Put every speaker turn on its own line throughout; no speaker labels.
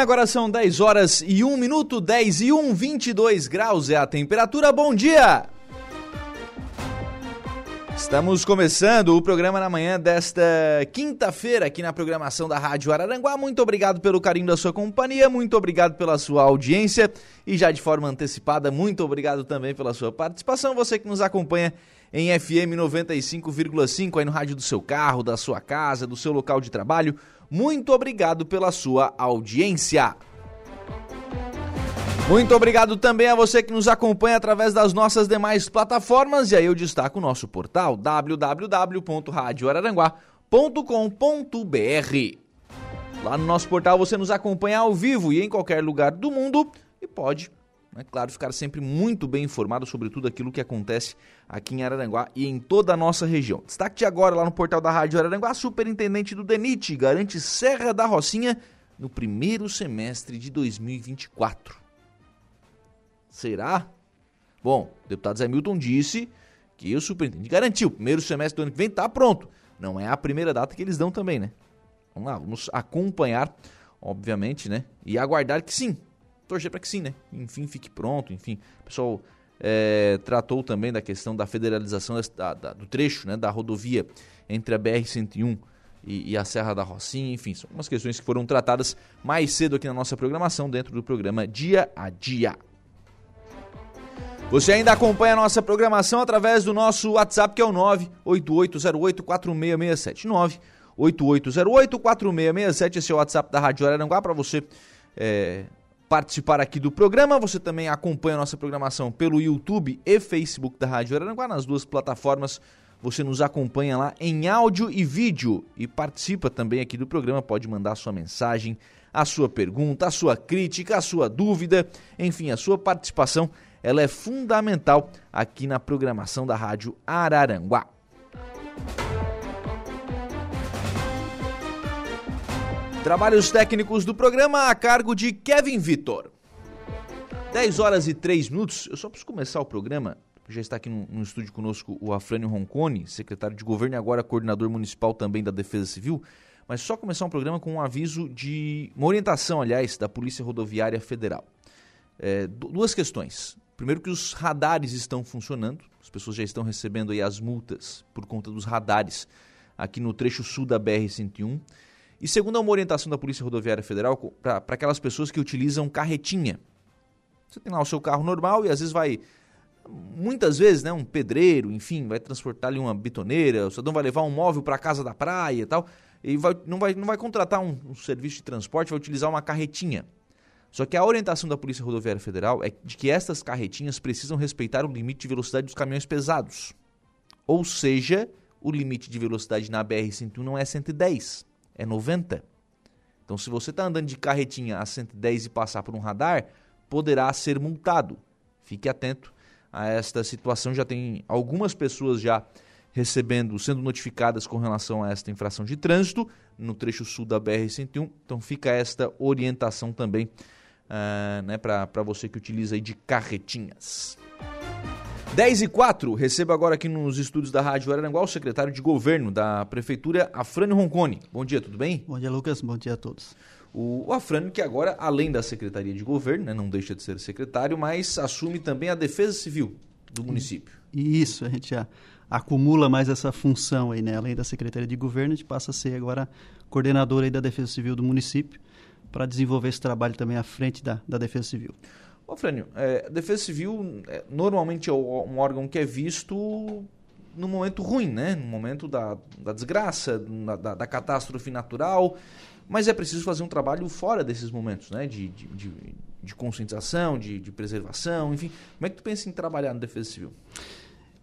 Agora são 10 horas e 1 minuto, 10 e 1, 22 graus é a temperatura. Bom dia! Estamos começando o programa na manhã desta quinta-feira aqui na programação da Rádio Araranguá. Muito obrigado pelo carinho da sua companhia, muito obrigado pela sua audiência e já de forma antecipada, muito obrigado também pela sua participação. Você que nos acompanha em FM 95,5 aí no rádio do seu carro, da sua casa, do seu local de trabalho. Muito obrigado pela sua audiência. Muito obrigado também a você que nos acompanha através das nossas demais plataformas. E aí eu destaco o nosso portal www.radioararanguá.com.br. Lá no nosso portal você nos acompanha ao vivo e em qualquer lugar do mundo e pode é claro, ficar sempre muito bem informado sobre tudo aquilo que acontece aqui em Araranguá e em toda a nossa região. Destaque de agora lá no portal da Rádio Araranguá, superintendente do DENIT garante Serra da Rocinha no primeiro semestre de 2024. Será? Bom, o deputado Zé Milton disse que o superintendente garantiu, primeiro semestre do ano que vem está pronto. Não é a primeira data que eles dão também, né? Vamos lá, vamos acompanhar, obviamente, né? E aguardar que sim, torcer para que sim, né? Enfim, fique pronto, enfim. O pessoal é, tratou também da questão da federalização da, da, do trecho né, da rodovia entre a BR-101 e, e, a Serra da Rocinha, enfim, são algumas questões que foram tratadas mais cedo aqui na nossa programação, dentro do programa Dia a Dia. Você ainda acompanha a nossa programação através do nosso WhatsApp, que é o 98808-4667. 98808-4667, esse é o WhatsApp da Rádio Araranguá, para você é, participar aqui do programa. Você também acompanha a nossa programação pelo YouTube e Facebook da Rádio Araranguá, nas duas plataformas. Você nos acompanha lá em áudio e vídeo e participa também aqui do programa. Pode mandar sua mensagem, a sua pergunta, a sua crítica, a sua dúvida, enfim, a sua participação. Ela é fundamental aqui na programação da Rádio Araranguá. Trabalhos técnicos do programa a cargo de Kevin Vitor. 10 horas e 3 minutos. Eu só preciso começar o programa. Já está aqui no, no estúdio conosco o Afrânio Roncone, secretário de governo e agora coordenador municipal também da Defesa Civil. Mas só começar um programa com um aviso de. uma orientação, aliás, da Polícia Rodoviária Federal. É, duas questões. Primeiro, que os radares estão funcionando, as pessoas já estão recebendo aí as multas por conta dos radares aqui no trecho sul da BR-101. E segundo uma orientação da Polícia Rodoviária Federal para aquelas pessoas que utilizam carretinha. Você tem lá o seu carro normal e às vezes vai, muitas vezes, né, um pedreiro, enfim, vai transportar ali uma bitoneira, o cidadão vai levar um móvel para casa da praia e tal, e vai, não, vai, não vai contratar um, um serviço de transporte, vai utilizar uma carretinha. Só que a orientação da Polícia Rodoviária Federal é de que estas carretinhas precisam respeitar o limite de velocidade dos caminhões pesados. Ou seja, o limite de velocidade na BR-101 não é 110 é 90. Então, se você está andando de carretinha a 110 e passar por um radar, poderá ser multado. Fique atento a esta situação. Já tem algumas pessoas já recebendo, sendo notificadas com relação a esta infração de trânsito no trecho sul da BR-101. Então, fica esta orientação também uh, né, para você que utiliza aí de carretinhas. 10 e 4, recebo agora aqui nos estúdios da Rádio Araranguá o secretário de Governo da Prefeitura, Afrânio Roncone. Bom dia, tudo bem?
Bom dia, Lucas. Bom dia a todos.
O, o Afrânio, que agora, além da Secretaria de Governo, né, não deixa de ser secretário, mas assume também a Defesa Civil do município.
Isso, a gente já acumula mais essa função aí, né? Além da Secretaria de Governo, a gente passa a ser agora coordenador aí da Defesa Civil do município para desenvolver esse trabalho também à frente da, da Defesa Civil.
Ô, Frânio, é, Defesa Civil é, normalmente é um órgão que é visto no momento ruim, né? No momento da, da desgraça, da, da, catástrofe natural, mas é preciso fazer um trabalho fora desses momentos, né? De, de, de, de conscientização, de, de preservação, enfim. Como é que tu pensa em trabalhar na Defesa Civil?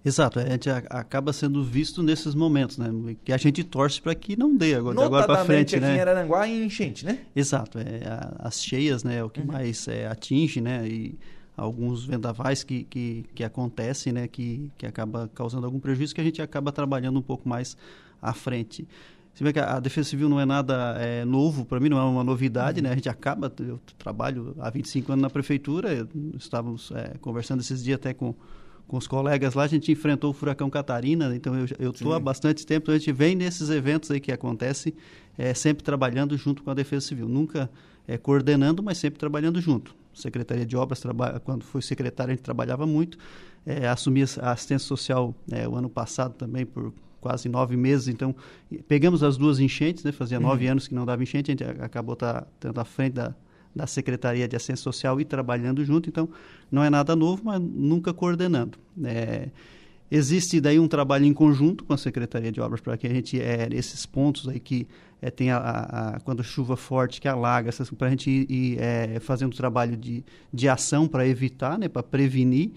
Exato, a gente acaba sendo visto nesses momentos, né? Que a gente torce para que não dê agora, agora para frente,
aqui
né?
em Araranguá e enchente, né?
Exato, é, as cheias, né, é o que uhum. mais é, atinge, né? E alguns vendavais que, que, que acontecem, né? Que, que acaba causando algum prejuízo que a gente acaba trabalhando um pouco mais à frente. Você vê que a, Defesa Civil não é nada é, novo, para mim não é uma novidade, uhum. né? A gente acaba, eu trabalho há 25 anos na prefeitura, estávamos é, conversando esses dias até com com os colegas lá, a gente enfrentou o furacão Catarina, então eu estou há bastante tempo, então a gente vem nesses eventos aí que acontecem, é, sempre trabalhando junto com a Defesa Civil, nunca é, coordenando, mas sempre trabalhando junto. Secretaria de Obras, quando fui secretário, a gente trabalhava muito, é, assumi a assistência social é, o ano passado também por quase nove meses, então pegamos as duas enchentes, né, fazia uhum. nove anos que não dava enchente, a gente acabou tá, tendo à frente da, da Secretaria de Assistência Social e trabalhando junto, então não é nada novo, mas nunca coordenando. É, existe daí um trabalho em conjunto com a Secretaria de Obras para que a gente, é, esses pontos aí que é, tem a, a, a, quando chuva forte que alaga, para a gente ir, ir é, fazendo trabalho de, de ação para evitar, né, para prevenir,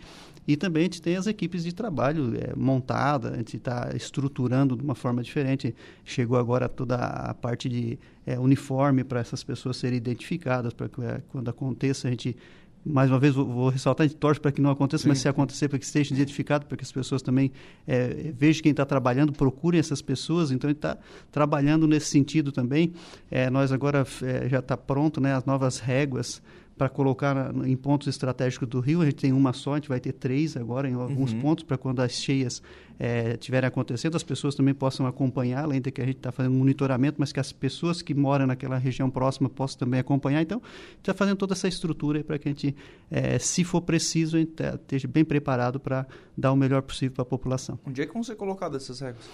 e também a gente tem as equipes de trabalho é, montada, a gente está estruturando de uma forma diferente. Chegou agora toda a parte de é, uniforme para essas pessoas serem identificadas, para que é, quando aconteça a gente mais uma vez vou, vou ressaltar, a gente torce para que não aconteça, Sim. mas se acontecer, para que esteja identificado, para que as pessoas também é, vejam quem está trabalhando, procurem essas pessoas. Então, a gente está trabalhando nesse sentido também. É, nós agora é, já está pronto, né, as novas réguas para colocar em pontos estratégicos do rio. A gente tem uma só, a gente vai ter três agora em alguns uhum. pontos para quando as cheias é, estiverem acontecendo, as pessoas também possam acompanhar, além de que a gente está fazendo monitoramento, mas que as pessoas que moram naquela região próxima possam também acompanhar. Então, a gente está fazendo toda essa estrutura para que a gente, é, se for preciso, a gente esteja bem preparado para dar o melhor possível para a população.
Onde é que vão ser colocadas essas regras?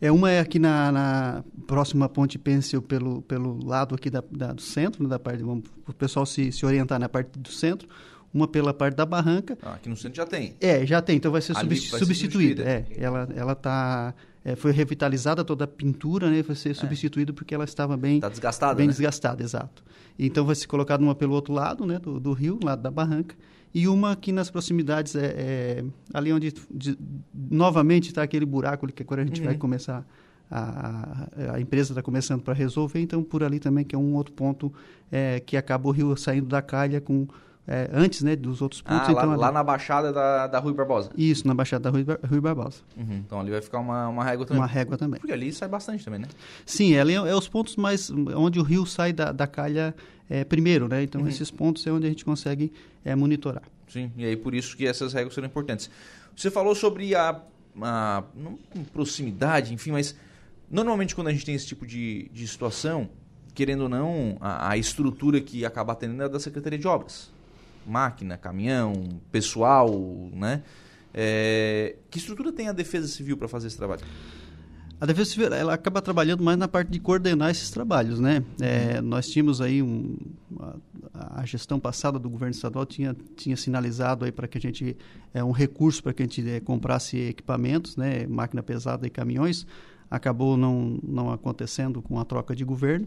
É, uma é aqui na, na próxima ponte Pêncil, pelo, pelo lado aqui da, da do centro, né, da parte, vamos, o pessoal se, se orientar na parte do centro, uma pela parte da barranca.
Ah, aqui no centro já tem.
É, já tem, então vai ser, vai substituída. É, ela, ela tá, é, foi revitalizada toda a pintura, né, vai ser é. substituída porque ela estava bem...
Está desgastada,
Bem
né?
desgastada, exato. Então vai ser colocada uma pelo outro lado, né, do, do rio, lado da barranca, e uma aqui nas proximidades, é, é ali onde de, novamente está aquele buraco ali, que agora a gente uhum. vai começar, a, a empresa está começando para resolver, então por ali também que é um outro ponto é, que acaba o rio saindo da calha com é, antes né, dos outros pontos.
Ah,
então,
lá, lá, na Baixada da, da Rui Barbosa.
Isso, na Baixada da Rui, Rui Barbosa.
Uhum, então ali vai ficar uma, uma régua também.
Uma régua também.
Porque ali sai bastante também, né?
Sim, ali é, é os pontos mais onde o rio sai da, da calha é, primeiro, né? Então uhum. esses pontos é onde a gente consegue é, monitorar.
Sim, e aí por isso que essas regras são importantes. Você falou sobre a, a não, proximidade, enfim, mas normalmente quando a gente tem esse tipo de, de situação, querendo ou não, a, a estrutura que acaba atendendo é da Secretaria de Obras. Máquina, caminhão, pessoal, né? É, que estrutura tem a Defesa Civil para fazer esse trabalho?
A Defesa Civil ela acaba trabalhando mais na parte de coordenar esses trabalhos, né? É, nós tínhamos aí um, a, a, gestão passada do governo estadual tinha, tinha sinalizado aí para que a gente é um recurso para que a gente é, comprasse equipamentos, né? Máquina pesada e caminhões acabou não, não acontecendo com a troca de governo,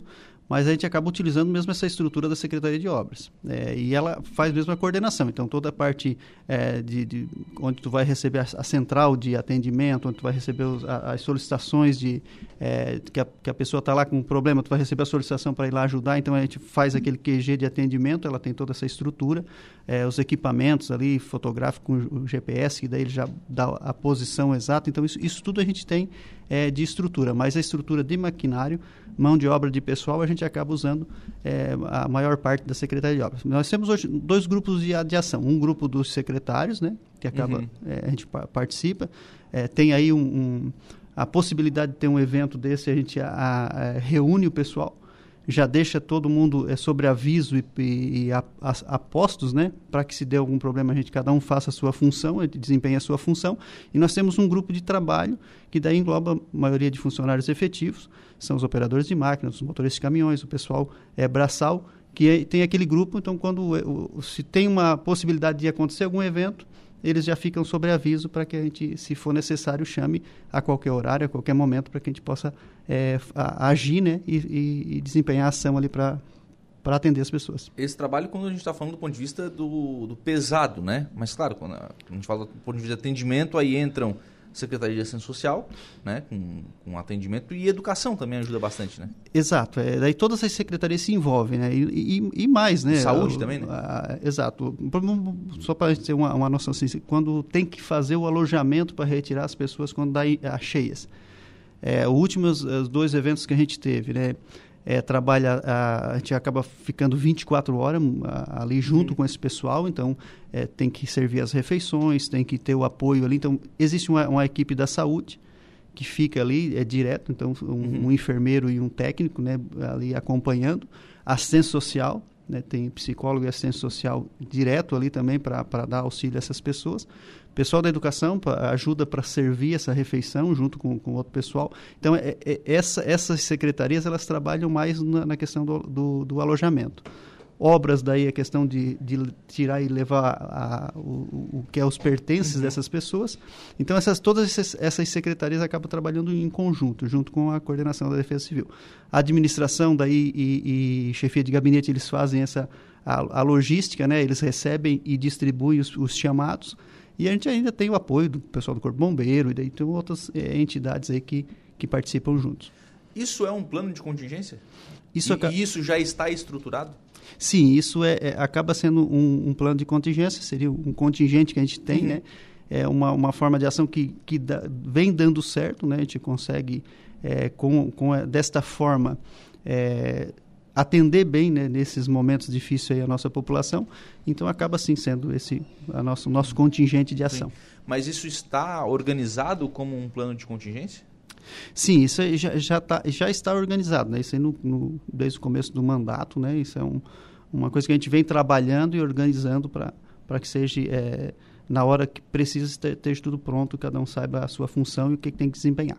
mas a gente acaba utilizando mesmo essa estrutura da Secretaria de Obras. É, e ela faz mesmo a coordenação. Então, toda a parte é, de, de, onde tu vai receber a, a, central de atendimento, onde tu vai receber os, a, as solicitações de é, que, a, que, a, pessoa está lá com um problema, tu vai receber a solicitação para ir lá ajudar. Então, a gente faz aquele QG de atendimento, ela tem toda essa estrutura, é, os equipamentos ali, fotográfico o GPS, que daí ele já dá a posição exata. Então, isso, isso tudo a gente tem é, de estrutura, mas a estrutura de maquinário, mão de obra de pessoal, a gente acaba usando é, a maior parte da Secretaria de Obras. Nós temos hoje dois grupos de, de ação. Um grupo dos secretários, né, que acaba, uhum. é, a gente participa. É, tem aí um, um, a possibilidade de ter um evento desse, a gente a, a, reúne o pessoal já deixa todo mundo é, sobre aviso e, e, e a, a, a, postos, né? Para que se dê algum problema, a gente cada um faça a sua função, desempenhe a sua função. E nós temos um grupo de trabalho que daí engloba a maioria de funcionários efetivos, são os operadores de máquinas, os motoristas de caminhões, o pessoal é braçal, que é, tem aquele grupo, então quando se tem uma possibilidade de acontecer algum evento, eles já ficam sobre aviso para que a gente, se for necessário, chame a qualquer horário, a qualquer momento, para que a gente possa é, agir né, e, e, e, desempenhar a ação ali para para atender as pessoas.
Esse trabalho, quando a gente está falando do ponto de vista do, do, pesado, né? Mas, claro, quando a gente fala do ponto de vista de atendimento, aí entram Secretaria de Assistência Social, né, com, com, atendimento e educação também ajuda bastante, né?
Exato, é, daí todas as secretarias se envolvem, né? E, e, e mais, né?
Saúde também, né?
A, exato. Só para ter uma, uma noção assim, quando tem que fazer o alojamento para retirar as pessoas quando dá a cheias. É, os últimos os dois eventos que a gente teve, né? É, trabalha, a, a, gente acaba ficando 24 horas a, ali junto uhum. com esse pessoal, então é, tem que servir as refeições, tem que ter o apoio ali. Então, existe uma, uma equipe da saúde que fica ali, é direto, então um, uhum. um enfermeiro e um técnico né, ali acompanhando, assistência social, né, tem psicólogo e assistência social direto ali também para dar auxílio a essas pessoas. Pessoal da educação pra, ajuda para servir essa refeição junto com, com outro pessoal. Então, é, é, essa, essas secretarias elas trabalham mais na, na questão do, do, do, alojamento. Obras, daí, a questão de, de tirar e levar a, o, o, que é os pertences uhum. dessas pessoas. Então, essas, todas essas, essas secretarias acabam trabalhando em conjunto, junto com a coordenação da Defesa Civil. A administração daí e, e chefia de gabinete, eles fazem essa a, a logística, né? eles recebem e distribuem os, os chamados e a gente ainda tem o apoio do pessoal do Corpo Bombeiro e daí tem outras é, entidades aí que, que participam juntos.
Isso é um plano de contingência? Isso e, e isso já está estruturado?
Sim, isso é, é acaba sendo um, um, plano de contingência, seria um contingente que a gente tem, uhum. né? É uma, uma forma de ação que, que dá, vem dando certo, né? A gente consegue, é, com, com desta forma, é, atender bem né, nesses momentos difíceis aí a nossa população. Então acaba sim sendo esse a nosso nosso contingente de ação. Sim.
Mas isso está organizado como um plano de contingência?
Sim, isso já, já, tá, já está organizado, né? Isso aí no, no, desde o começo do mandato, né? Isso é um, uma coisa que a gente vem trabalhando e organizando para que seja é, na hora que precisa ter, ter tudo pronto, cada um saiba a sua função e o que, que tem que desempenhar.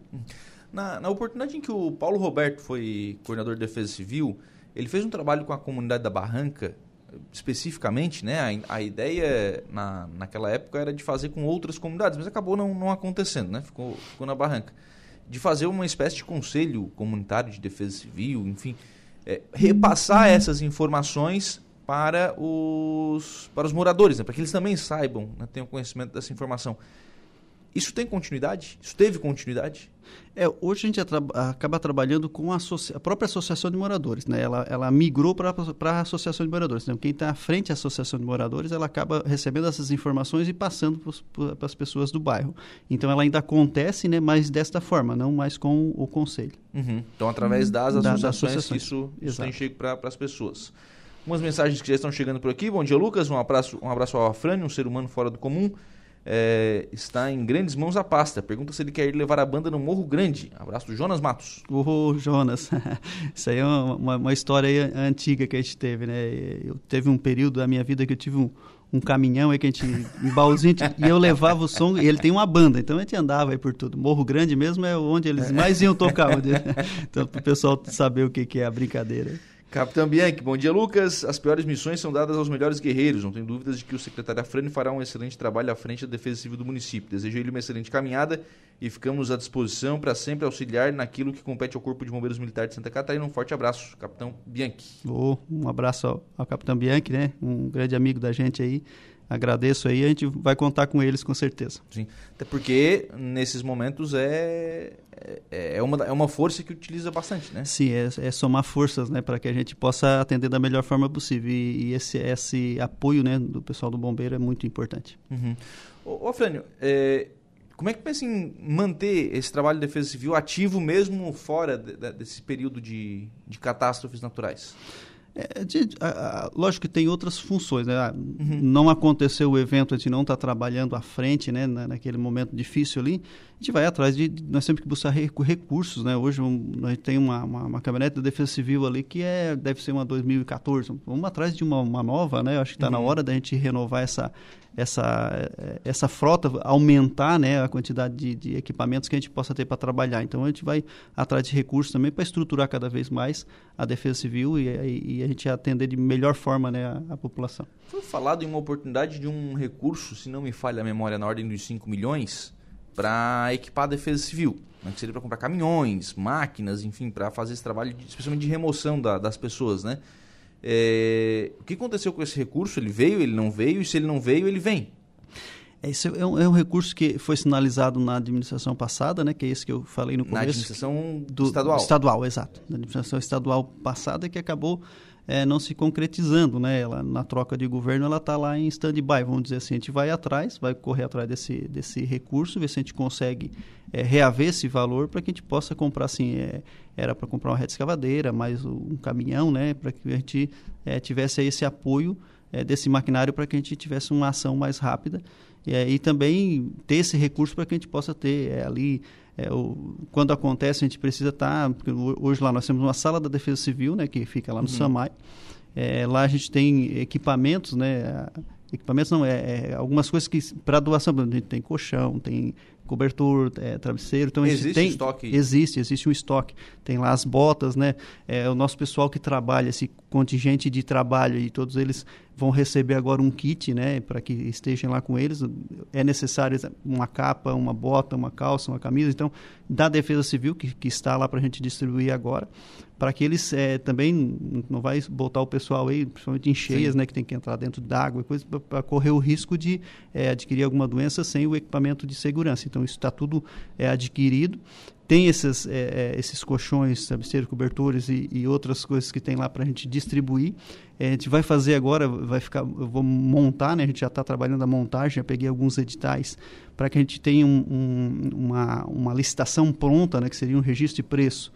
Na, na oportunidade em que o Paulo Roberto foi coordenador de Defesa Civil, ele fez um trabalho com a comunidade da Barranca, especificamente, né? A, a ideia na, naquela época era de fazer com outras comunidades, mas acabou não, não acontecendo, né? Ficou, ficou na Barranca. De fazer uma espécie de conselho comunitário de defesa civil, enfim, é, repassar essas informações para os, para os moradores, né? para que eles também saibam, né? tenham conhecimento dessa informação. Isso tem continuidade? Isso teve continuidade?
É, hoje a gente acaba trabalhando com a, a, própria associação de moradores, né? Ela, ela migrou para a associação de moradores. Então, quem está à frente da associação de moradores, ela acaba recebendo essas informações e passando para as pessoas do bairro. Então, ela ainda acontece, né? Mas desta forma, não mais com o conselho.
Uhum. Então, através das associações, associações. isso, isso tem chego para as pessoas. Umas mensagens que já estão chegando por aqui. Bom dia, Lucas. Um abraço, um abraço ao Afrânio, um ser humano fora do comum é, está em grandes mãos a pasta. Pergunta se ele quer ir levar a banda no Morro Grande. Abraço do Jonas Matos.
O Jonas, isso aí é uma, uma, história antiga que a gente teve, né? Eu teve um período da minha vida que eu tive um, um caminhão aí que a gente, um baúzinho, e eu levava o som, e ele tem uma banda, então a gente andava aí por tudo. Morro Grande mesmo é onde eles mais iam tocar, então para o pessoal saber o que, que é a brincadeira.
Capitão Bianchi, bom dia, Lucas. As piores missões são dadas aos melhores guerreiros. Não tenho dúvidas de que o secretário Afrani fará um excelente trabalho à frente da Defesa Civil do município. Desejo ele uma excelente caminhada e ficamos à disposição para sempre auxiliar naquilo que compete ao Corpo de Bombeiros Militar de Santa Catarina. Um forte abraço, Capitão Bianchi.
Oh, um abraço ao, ao Capitão Bianchi, né? Um grande amigo da gente aí agradeço aí, a gente vai contar com eles com certeza.
Sim, até porque nesses momentos é, é, é, uma, é uma força que utiliza bastante, né?
Sim, é, é somar forças, né, para que a gente possa atender da melhor forma possível e, e esse, esse apoio, né, do pessoal do bombeiro é muito importante.
Uhum. Ô, ô Frânio, é, como é que pensa em manter esse trabalho de defesa civil ativo mesmo fora de, de, desse período de, de catástrofes naturais?
É, de, a, a, lógico que tem outras funções, né? Ah, uhum. Não aconteceu o evento, a gente não está trabalhando à frente, né? Na, naquele momento difícil ali, gente vai atrás de, nós temos que buscar recursos, né? Hoje um, nós tem uma, uma, uma, caminhonete da Defesa Civil ali que é deve ser uma 2014, vamos atrás de uma, uma nova, né? Acho que está uhum. na hora da gente renovar essa essa, essa frota aumentar né, a quantidade de, de equipamentos que a gente possa ter para trabalhar. Então a gente vai atrás de recursos também para estruturar cada vez mais a defesa civil e, e, e a gente atender de melhor forma né, a, a, população.
Foi falado em uma oportunidade de um recurso, se não me falha a memória, na ordem dos 5 milhões para equipar a defesa civil. Né, que seria para comprar caminhões, máquinas, enfim, para fazer esse trabalho, de, especialmente de remoção da, das pessoas, né? É, o que aconteceu com esse recurso? Ele veio, ele não veio, e se ele não veio, ele vem.
Esse é um, é um, recurso que foi sinalizado na administração passada, né, que é esse que eu falei no começo. Na
administração do, estadual.
Estadual, exato. Na administração estadual passada que acabou é, não se concretizando, né? Ela, na troca de governo, ela está lá em stand-by, vamos dizer assim. A gente vai atrás, vai correr atrás desse, desse recurso, ver se a gente consegue é, reaver esse valor para que a gente possa comprar, assim, é, era para comprar uma reta escavadeira, mais um caminhão, né? Para que a gente é, tivesse esse apoio é, desse maquinário para que a gente tivesse uma ação mais rápida e também ter esse recurso para que a gente possa ter é, ali é, o, quando acontece a gente precisa estar tá, hoje lá nós temos uma sala da defesa civil né que fica lá no uhum. Samai é, lá a gente tem equipamentos né equipamentos não é, é algumas coisas que para doação a gente tem colchão tem cobertor, é, travesseiro. Então,
existe
tem,
estoque?
Existe, existe um estoque. Tem lá as botas, né? É, o nosso pessoal que trabalha, esse contingente de trabalho e todos eles vão receber agora um kit, né? Para que estejam lá com eles. É necessário uma capa, uma bota, uma calça, uma camisa. Então, da Defesa Civil, que, que está lá para a gente distribuir agora, para que eles é, também não vai botar o pessoal aí, principalmente em cheias, Sim. né, que tem que entrar dentro d'água e coisa, para correr o risco de é, adquirir alguma doença sem o equipamento de segurança. Então isso está tudo é, adquirido. Tem esses, é, é, esses colchões, travesseiros, cobertores e, e, outras coisas que tem lá para a gente distribuir. É, a gente vai fazer agora, vai ficar, eu vou montar, né? A gente já está trabalhando a montagem, já peguei alguns editais para que a gente tenha um, um, uma, uma licitação pronta, né? Que seria um registro de preço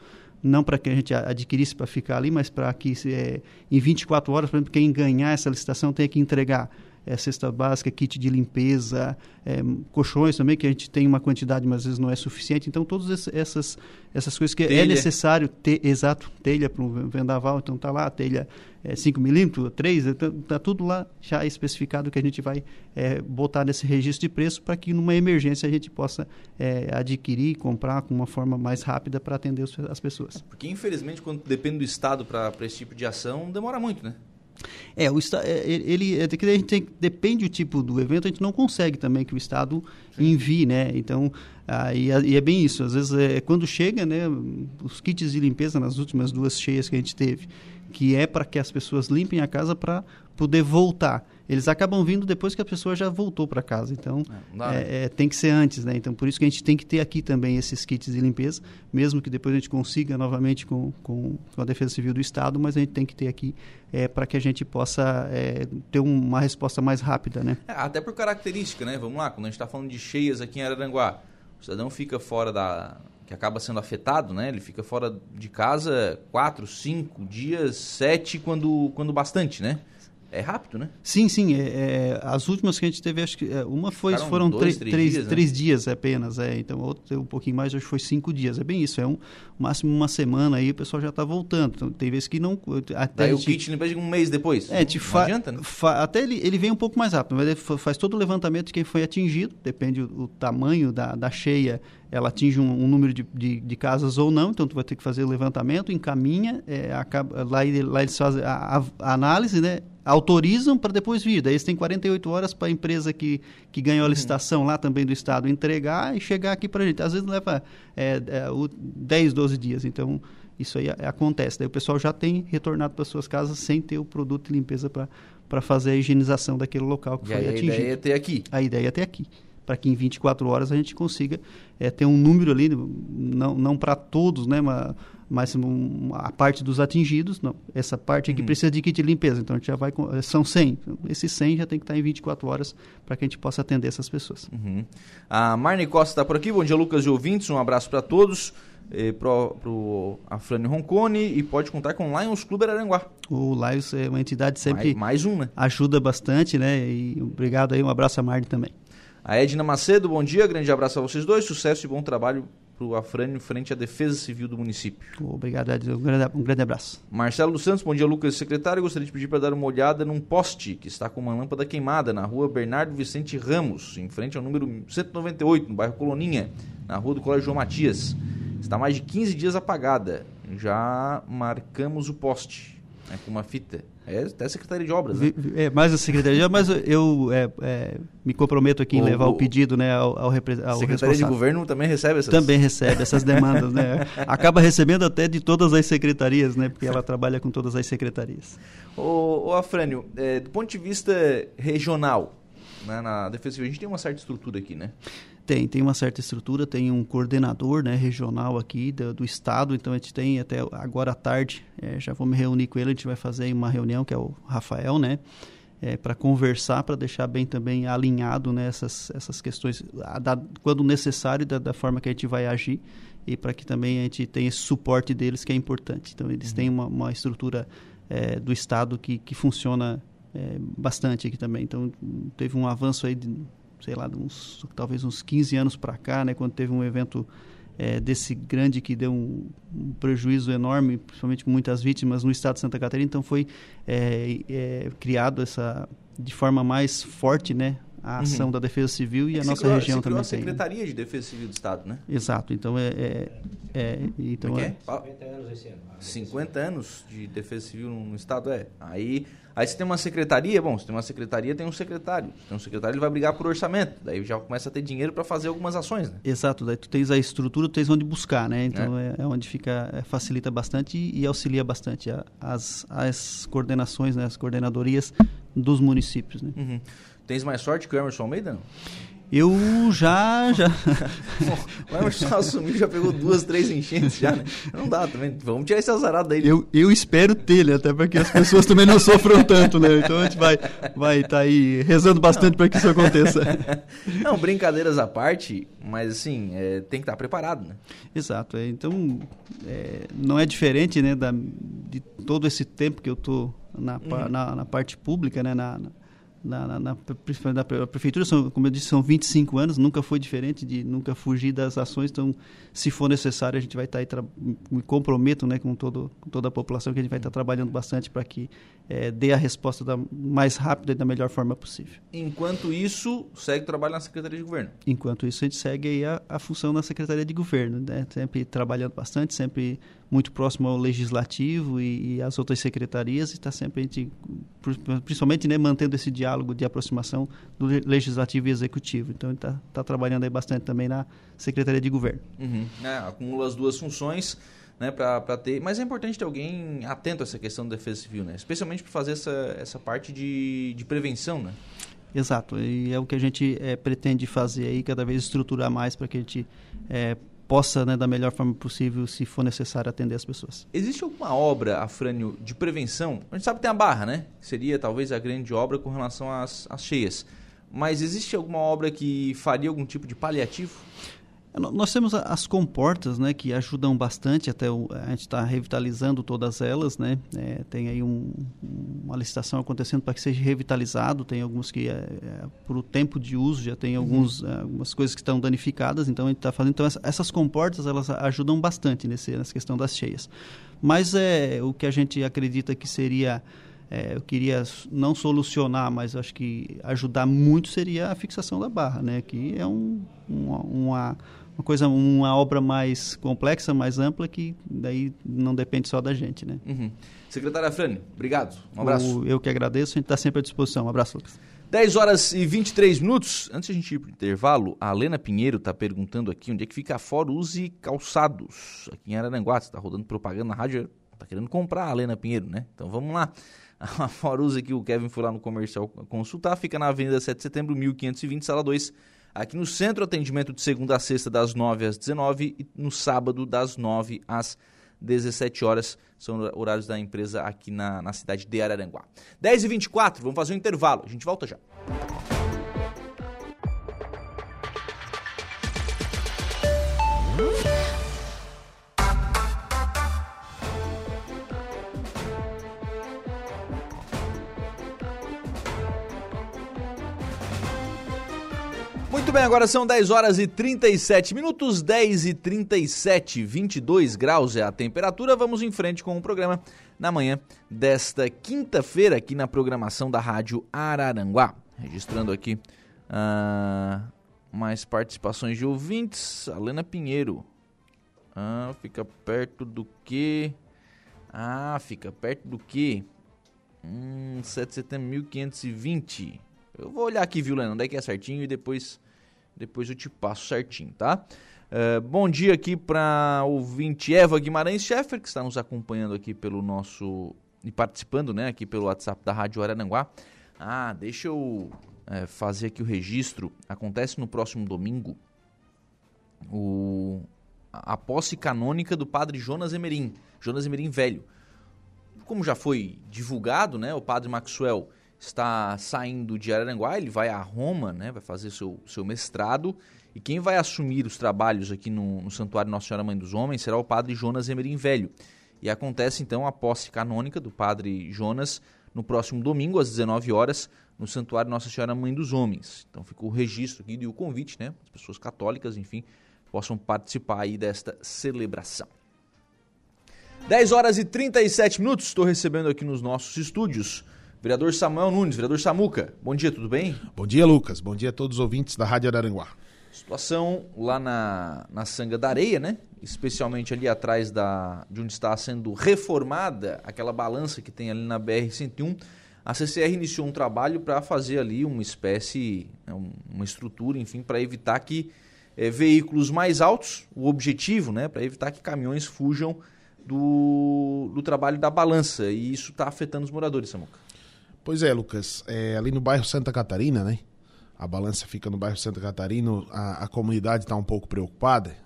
não para que a gente adquirisse para ficar ali, mas para que é, em 24 horas, por exemplo, quem ganhar essa licitação tenha que entregar é, cesta básica, kit de limpeza, é, colchões também, que a gente tem uma quantidade, mas às vezes não é suficiente. Então, todas essas, essas coisas que é telha. é necessário ter, exato, telha para um vendaval, então está lá telha é, 5 milímetros, 3, está tá tudo lá já especificado que a gente vai é, botar nesse registro de preço para que numa emergência a gente possa é, adquirir, comprar com uma forma mais rápida para atender as pessoas.
Porque infelizmente quando depende do Estado para esse tipo de ação, demora muito, né?
É, o é, ele, é, que a gente tem, depende do tipo do evento, a gente não consegue também que o Estado Sim. envie, né? Então, ah, e, e, é bem isso. Às vezes, é, quando chega, né, os kits de limpeza nas últimas duas cheias que a gente teve, que é para que as pessoas limpem a casa para poder voltar eles acabam vindo depois que a pessoa já voltou para casa. Então, é, é, né? é, tem que ser antes, né? Então, por isso que a gente tem que ter aqui também esses kits de limpeza, mesmo que depois a gente consiga novamente com, com, com a Defesa Civil do Estado, mas a gente tem que ter aqui é, para que a gente possa é, ter uma resposta mais rápida, né?
É, até por característica, né? Vamos lá, quando a gente está falando de cheias aqui em Araranguá, o cidadão fica fora da que acaba sendo afetado, né? Ele fica fora de casa quatro, cinco dias, sete quando, quando bastante, né? É rápido, né?
Sim, sim. É, é, as últimas que a gente teve, acho que é, uma foi, Ficaram foram dois, três, três, dias, né? três dias apenas, é. Então, outra um pouquinho mais, acho que foi cinco dias. É bem isso, é um máximo uma semana aí, o pessoal já está voltando. Então, tem vezes que não.
Até Daí o kit limpeza de um mês depois.
É, te fa, adianta, né? Fa, até ele, ele vem um pouco mais rápido, mas ele faz todo o levantamento de quem foi atingido, depende o, o tamanho da, da cheia ela atinge um, um número de, de, de, casas ou não, então tu vai ter que fazer o levantamento, encaminha, é, acaba, lá, lá eles fazem a, a, análise, né? Autorizam para depois vir. Daí eles têm 48 horas para a empresa que, que ganhou a uhum. licitação uhum. lá também do Estado entregar e chegar aqui para a gente. Às vezes leva é, é, 10, 12 dias. Então, isso aí acontece. Daí o pessoal já tem retornado para suas casas sem ter o produto de limpeza para fazer a higienização daquele local que e foi atingido. A
ideia é ter aqui.
A ideia é ter aqui para que em 24 horas a gente consiga é, ter um número ali, não, não para todos, né, mas, mas a parte dos atingidos, não. Essa parte aqui uhum. precisa de kit de limpeza, então a gente já vai com, são 100. Esses 100 já tem que estar em 24 horas para que a gente possa atender essas pessoas.
Uhum. A Marne Costa está por aqui. Bom dia, Lucas e ouvintes. Um abraço para todos. Eh, pro, pro Afrânio Roncone e pode contar com o Lions Clube Araranguá.
O Lions é uma entidade sempre
mais, mais um, né?
ajuda bastante, né? E obrigado aí, um abraço a Marne também.
A Edna Macedo, bom dia, grande abraço a vocês dois, sucesso e bom trabalho para o Afrânio frente à Defesa Civil do município.
Obrigado, Edna, um grande, um grande abraço.
Marcelo dos Santos, bom dia, Lucas, secretário. Gostaria de pedir para dar uma olhada num poste que está com uma lâmpada queimada na rua Bernardo Vicente Ramos, em frente ao número 198, no bairro Coloninha, na rua do Colégio João Matias. Está mais de 15 dias apagada. Já marcamos o poste. É com uma fita. É até a Secretaria de Obras, né?
É, mais a Secretaria de Obras, mas eu é, é, me comprometo aqui em o, levar o, pedido né, ao, ao, ao
Secretaria de Governo também recebe essas...
Também recebe essas demandas, né? Acaba recebendo até de todas as secretarias, né? Porque ela trabalha com todas as secretarias.
Ô, ô Afrânio, é, do ponto de vista regional, né, na Defesa Civil, a gente tem uma certa estrutura aqui, né?
Tem, tem uma certa estrutura, tem um coordenador né, regional aqui do, do estado, então a gente tem até agora à tarde, é, já vou me reunir com ele, a gente vai fazer uma reunião, que é o Rafael, né? É, para conversar, para deixar bem também alinhado né, essas, essas questões, a, da, quando necessário, da, da, forma que a gente vai agir, e para que também a gente tenha esse suporte deles, que é importante. Então, eles uhum. têm uma, uma estrutura é, do Estado que, que funciona é, bastante aqui também. Então, teve um avanço aí de sei lá, uns, talvez uns 15 anos para cá, né, quando teve um evento é, desse grande que deu um, um, prejuízo enorme, principalmente com muitas vítimas no estado de Santa Catarina, então foi é, é, criado essa de forma mais forte, né, a uhum. ação uhum. da Defesa Civil e a nossa criou, região também a
tem. a Secretaria de Defesa Civil do Estado, né?
Exato. Então é, é, é então
é, 50 anos esse ano. 50 anos de Defesa Civil no Estado é. Aí Aí você tem uma secretaria, bom, você tem uma secretaria, tem um secretário. Tem um secretário, ele vai brigar por orçamento. Daí já começa a ter dinheiro para fazer algumas ações, né?
Exato, daí tu tens a estrutura, tu tens onde buscar, né? Então é, é, é onde fica, é, facilita bastante e, e auxilia bastante a, as, as coordenações, né? as coordenadorias dos municípios, né?
Uhum. Tens mais sorte que o Emerson Almeida? Não?
Eu já, já.
o Emerson assumiu, já pegou duas, três enchentes já, né? Não dá também. Vamos tirar esse azarado daí.
Eu, eu espero ter, né? Até para que as pessoas também não sofram tanto, né? Então a gente vai estar vai tá aí rezando bastante para que isso aconteça.
Não, brincadeiras à parte, mas assim, é, tem que estar preparado, né?
Exato. É, então, é, não é diferente, né, da, de todo esse tempo que eu tô na, uhum. na, na, parte pública, né? na, na na, na, na, prefeitura, são, como eu disse, são 25 anos, nunca foi diferente de nunca fugir das ações, então se for necessário a gente vai estar tá aí, me comprometo né, com, todo, com toda a população que a gente vai estar tá trabalhando bastante para que é, dê a resposta da mais rápida e da melhor forma possível.
Enquanto isso, segue o trabalho na Secretaria de Governo?
Enquanto isso, a gente segue aí a, a função na Secretaria de Governo, né? sempre trabalhando bastante, sempre muito próximo ao Legislativo e, e às outras secretarias, e está sempre a gente, principalmente né, mantendo esse diálogo de aproximação do Legislativo e Executivo. Então, está tá trabalhando aí bastante também na Secretaria de Governo.
Uhum. É, acumula as duas funções né, para ter. Mas é importante ter alguém atento a essa questão da defesa civil, né? Especialmente para fazer essa, essa parte de, de prevenção, né?
Exato, e é o que a gente é, pretende fazer aí, cada vez estruturar mais para que a gente é, possa, né, da melhor forma possível, se for necessário, atender as pessoas.
Existe alguma obra, Afrânio, de prevenção? A gente sabe que tem a Barra, né? Seria talvez a grande obra com relação às, às cheias. Mas existe alguma obra que faria algum tipo de paliativo?
Nós temos as comportas, né, que ajudam bastante, até o, a gente está revitalizando todas elas, né, é, tem aí um, uma licitação acontecendo para que seja revitalizado, tem alguns que, é, é, por o tempo de uso, já tem alguns, uhum. algumas coisas que estão danificadas, então a gente está fazendo, então essas comportas, elas ajudam bastante nesse, nessa questão das cheias. Mas é o que a gente acredita que seria... É, eu queria não solucionar, mas acho que ajudar muito seria a fixação da barra, né? Que é um, uma, uma uma coisa, uma obra mais complexa, mais ampla, que daí não depende só da gente, né?
Uhum. Secretária Frane, obrigado. Um abraço.
O, eu que agradeço, a gente está sempre à disposição. Um abraço, Lucas.
10 horas e 23 minutos. Antes de a gente ir para o intervalo, a Lena Pinheiro está perguntando aqui onde é que fica a For Use Calçados, aqui em Araranguá. Você está rodando propaganda na rádio, está querendo comprar a Lena Pinheiro, né? Então vamos lá. A For Use aqui, o Kevin foi lá no comercial consultar, fica na Avenida 7 de Setembro, 1520, sala 2 Aqui no centro, atendimento de segunda a sexta, das 9 às 19 e no sábado, das 9 às 17 horas. São horários da empresa aqui na, na cidade de Araranguá. 10 e 24 vamos fazer um intervalo. A gente volta já. Agora são 10 horas e 37 minutos, 10 e 37, 22 graus é a temperatura. Vamos em frente com o programa na manhã desta quinta-feira aqui na programação da Rádio Araranguá. Registrando aqui uh, mais participações de ouvintes. Alena Pinheiro. Fica perto do que? Ah, fica perto do quê? Hum, 7 de setembro, 1520. Eu vou olhar aqui, viu, Leandro, onde é que é certinho e depois, depois eu te passo certinho, tá? Uh, bom dia aqui para ouvinte Eva Guimarães Scheffer, que está nos acompanhando aqui pelo nosso. e participando, né, aqui pelo WhatsApp da Rádio Arananguá. Ah, deixa eu é, fazer aqui o registro. Acontece no próximo domingo o, a posse canônica do padre Jonas Emerim, Jonas Emerim Velho. Como já foi divulgado, né, o padre Maxwell está saindo de Araranguá, ele vai a Roma, né, vai fazer seu, seu mestrado, e quem vai assumir os trabalhos aqui no, no Santuário Nossa Senhora Mãe dos Homens será o padre Jonas Emerim Velho. E acontece então a posse canônica do padre Jonas no próximo domingo, às 19 horas, no Santuário Nossa Senhora Mãe dos Homens. Então fica o registro aqui e o convite, né? As pessoas católicas, enfim, possam participar aí desta celebração. 10 horas e 37 minutos, estou recebendo aqui nos nossos estúdios vereador Samuel Nunes, vereador Samuca. Bom dia, tudo bem?
Bom dia, Lucas. Bom dia a todos os ouvintes da Rádio Araranguá.
Situação lá na, na Sanga da Areia, né? Especialmente ali atrás da, de onde está sendo reformada aquela balança que tem ali na BR-101. A CCR iniciou um trabalho para fazer ali uma espécie, né, uma estrutura, enfim, para evitar que é, veículos mais altos, o objetivo, né, para evitar que caminhões fujam do, do trabalho da balança. E isso está afetando os moradores, Samuca.
Pois é, Lucas. É, ali no bairro Santa Catarina, né? A balança fica no bairro Santa Catarina. A, a comunidade está um pouco preocupada,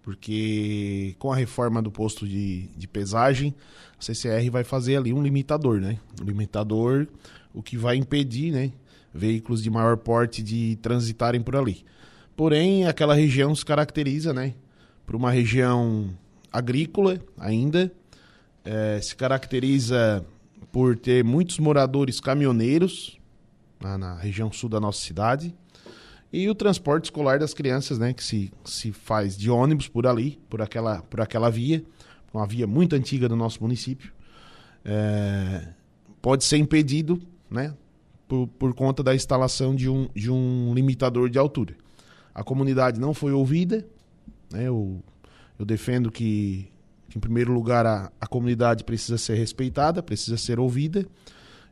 porque com a reforma do posto de, de pesagem, a CCR vai fazer ali um limitador, né? Um limitador, o que vai impedir, né? Veículos de maior porte de transitarem por ali. Porém, aquela região se caracteriza, né? Por uma região agrícola ainda, é, se caracteriza por ter muitos moradores caminhoneiros na, na, região sul da nossa cidade e o transporte escolar das crianças, né, que se, se faz de ônibus por ali, por aquela, por aquela via, uma via muito antiga do nosso município, é, pode ser impedido, né, por, por conta da instalação de um, de um limitador de altura. A comunidade não foi ouvida, né, eu, eu defendo que, em primeiro lugar, a, a comunidade precisa ser respeitada, precisa ser ouvida,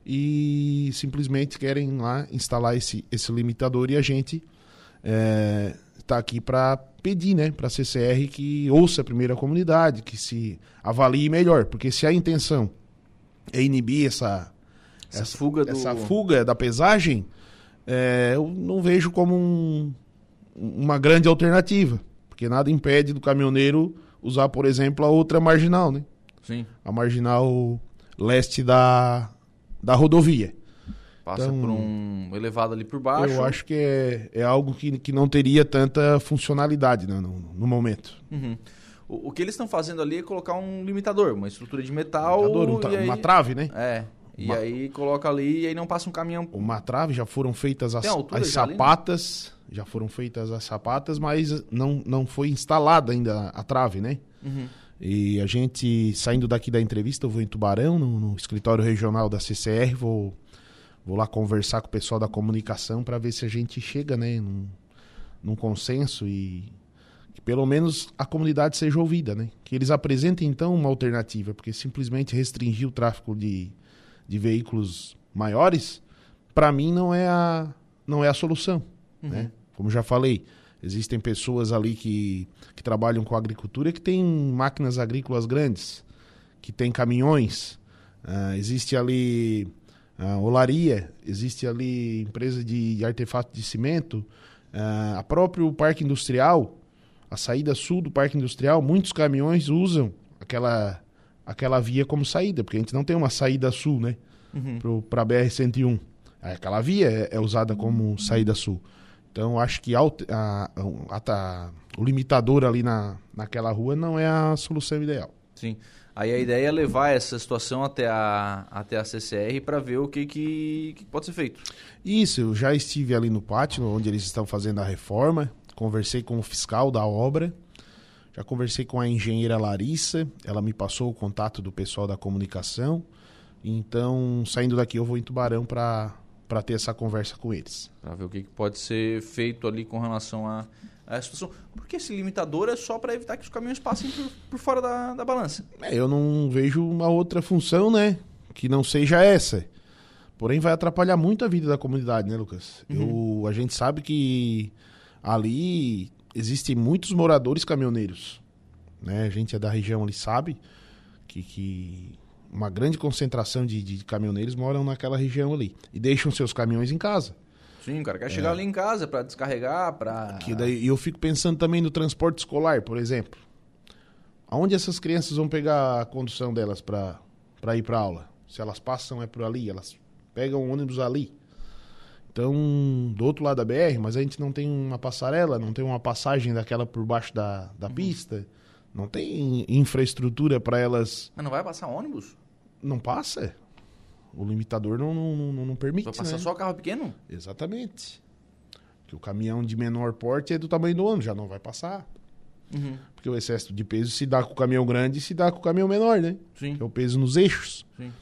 e simplesmente querem lá instalar esse, esse limitador e a gente está é, tá aqui para pedir né, para a CCR que ouça a comunidade, que se avalie melhor, porque se a intenção é inibir essa, essa, essa fuga, do... essa fuga da pesagem, é, eu não vejo como um, uma grande alternativa, porque nada impede do caminhoneiro usar, por exemplo, a outra marginal, né?
Sim.
A marginal leste da, da rodovia.
Passa então, por um elevado ali por baixo.
Eu acho que é, é algo que, que não teria tanta funcionalidade né, no, no momento.
Uhum. O, o, que eles estão fazendo ali é colocar um limitador, uma estrutura de metal.
Limitador, um aí... Uma trave, né?
É. E uma... aí coloca ali e aí não passa um caminhão.
Uma trave, já foram feitas as, as sapatas. Ali, né? Já foram feitas as sapatas, mas não, não foi instalada ainda a trave, né? Uhum. E a gente, saindo daqui da entrevista, eu vou em Tubarão, no, no escritório regional da CCR, vou, vou lá conversar com o pessoal da comunicação para ver se a gente chega né, num, num consenso e que pelo menos a comunidade seja ouvida, né? Que eles apresentem então uma alternativa, porque simplesmente restringir o tráfego de, de veículos maiores, para mim não é a não é a solução, uhum. né? Como já falei, Existem pessoas ali que, que trabalham com agricultura que têm máquinas agrícolas grandes, que têm caminhões. Uh, existe ali uh, olaria, existe ali empresa de, de artefato de cimento, uh, a próprio parque industrial, a saída sul do parque industrial, muitos caminhões usam aquela, aquela via como saída, porque a gente não tem uma saída sul, né? Uhum. Para a BR-101. Aquela via é, é usada como saída sul. Então, acho que a, a, a, o limitador ali na, naquela rua não é a solução ideal.
Sim. Aí a ideia é levar essa situação até a, até a CCR para ver o que, que, que, pode ser feito.
Isso, eu já estive ali no pátio, onde eles estão fazendo a reforma, conversei com o fiscal da obra, já conversei com a engenheira Larissa, ela me passou o contato do pessoal da comunicação. Então, saindo daqui, eu vou em Tubarão para para ter essa conversa com eles.
Para ver o que, pode ser feito ali com relação a, a situação. Porque esse limitador é só para evitar que os caminhões passem por, por fora da, da balança.
É, eu não vejo uma outra função, né? Que não seja essa. Porém, vai atrapalhar muito a vida da comunidade, né, Lucas? Eu, a gente sabe que ali existem muitos moradores caminhoneiros. Né? A gente é da região ali, sabe que, que uma grande concentração de, de caminhoneiros moram naquela região ali. E deixam seus caminhões em casa.
Sim, o cara quer chegar ali em casa para descarregar, para...
Que daí, e eu fico pensando também no transporte escolar, por exemplo. Aonde essas crianças vão pegar a condução delas para ir para aula? Se elas passam é por ali, elas pegam o ônibus ali. Então, do outro lado da BR, mas a gente não tem uma passarela, não tem uma passagem daquela por baixo da, da pista, não tem infraestrutura para elas.
Mas não vai passar ônibus?
Não passa. O limitador não, não, não, não permite.
Vai passar
né?
só carro pequeno?
Exatamente. Porque o caminhão de menor porte é do tamanho do ônibus, já não vai passar.
Uhum.
Porque o excesso de peso se dá com o caminhão grande e se dá com o caminhão menor, né?
Sim.
Que é o peso nos eixos.
Sim.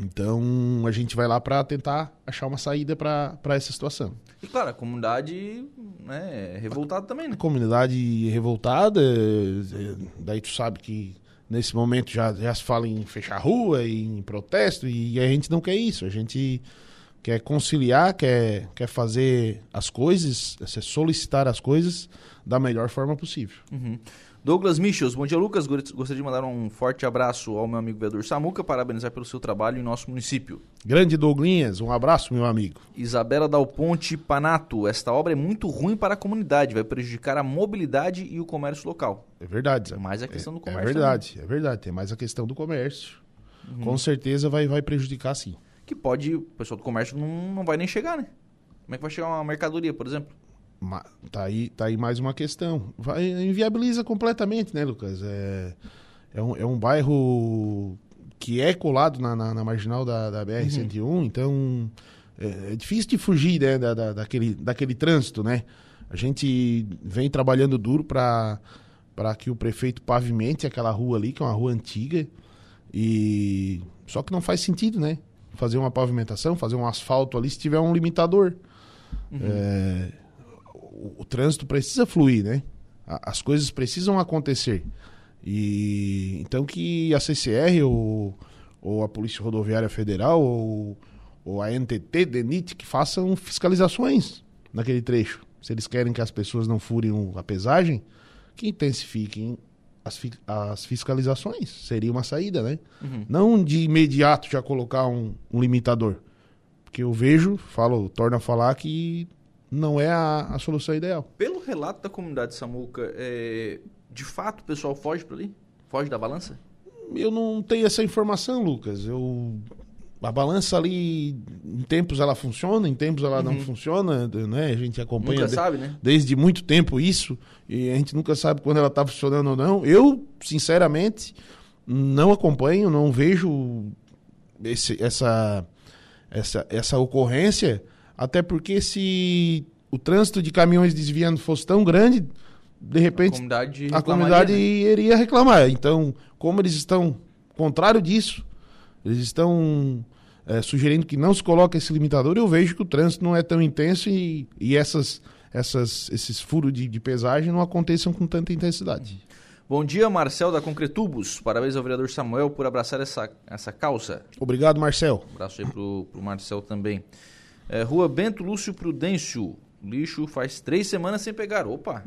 Então a gente vai lá para tentar achar uma saída para essa situação.
E claro, a comunidade né, é revoltada também, né?
A comunidade revoltada, eh, daí tu sabe que nesse momento já, já se fala em fechar rua, em protesto, e a gente não quer isso. A gente quer conciliar, quer, quer fazer as coisas, solicitar as coisas da melhor forma possível.
Uhum. Douglas Michels, bom dia Lucas, gostaria de mandar um forte abraço ao meu amigo vereador Samuca, parabenizar pelo seu trabalho em nosso município.
Grande Douglinhas, um abraço meu amigo.
Isabela Dal Ponte Panato, esta obra é muito ruim para a comunidade, vai prejudicar a mobilidade e o comércio local.
É verdade. Zé.
Mais a questão do
É
comércio.
verdade,
também.
é verdade, tem mais a questão do comércio. Com certeza vai, vai prejudicar sim.
Que pode, o pessoal do comércio não, não vai nem chegar, né? Como é que vai chegar uma mercadoria, por exemplo?
Tá aí, tá aí mais uma questão. Vai, inviabiliza completamente, né, Lucas? É, é, um, é um bairro que é colado na, na, na marginal da, da BR-101, então é, é difícil de fugir né, da, da- daquele, daquele trânsito, né? A gente vem trabalhando duro para que o prefeito pavimente aquela rua ali, que é uma rua antiga, e só que não faz sentido, né? Fazer uma pavimentação, fazer um asfalto ali se tiver um limitador. É, o, o trânsito precisa fluir, né? A- As coisas precisam acontecer. E então que a CCR ou, ou a Polícia Rodoviária Federal ou, ou a NTT, DENIT, que façam fiscalizações naquele trecho. Se eles querem que as pessoas não furem a pesagem, que intensifiquem as, fi- as fiscalizações. Seria uma saída, né? Não de imediato já colocar um, um limitador. Porque eu vejo, falo, torno a falar que não é a, a solução ideal.
Pelo relato da comunidade Samuca, é, de fato o pessoal foge para ali? Foge da balança?
Eu não tenho essa informação, Lucas. Eu a balança ali, em tempos ela funciona, em tempos ela não funciona, né? A gente acompanha de-
sabe, né?
desde muito tempo isso e a gente nunca sabe quando ela está funcionando ou não. Eu, sinceramente, não acompanho, não vejo esse- essa, essa, essa ocorrência, até porque se o trânsito de caminhões desviando fosse tão grande, de
A
repente
comunidade
a comunidade
né?
iria reclamar. Então, como eles estão contrário disso, eles estão é, sugerindo que não se coloque esse limitador, eu vejo que o trânsito não é tão intenso e, e essas, essas, esses furos de, de pesagem não aconteçam com tanta intensidade.
Bom dia, Marcel da Concretubos. Parabéns ao vereador Samuel por abraçar essa, essa causa.
Obrigado, Marcel.
Um abraço aí pro, pro Marcel também. É, Rua Bento Lúcio Prudêncio. Lixo faz três semanas sem pegar. Opa!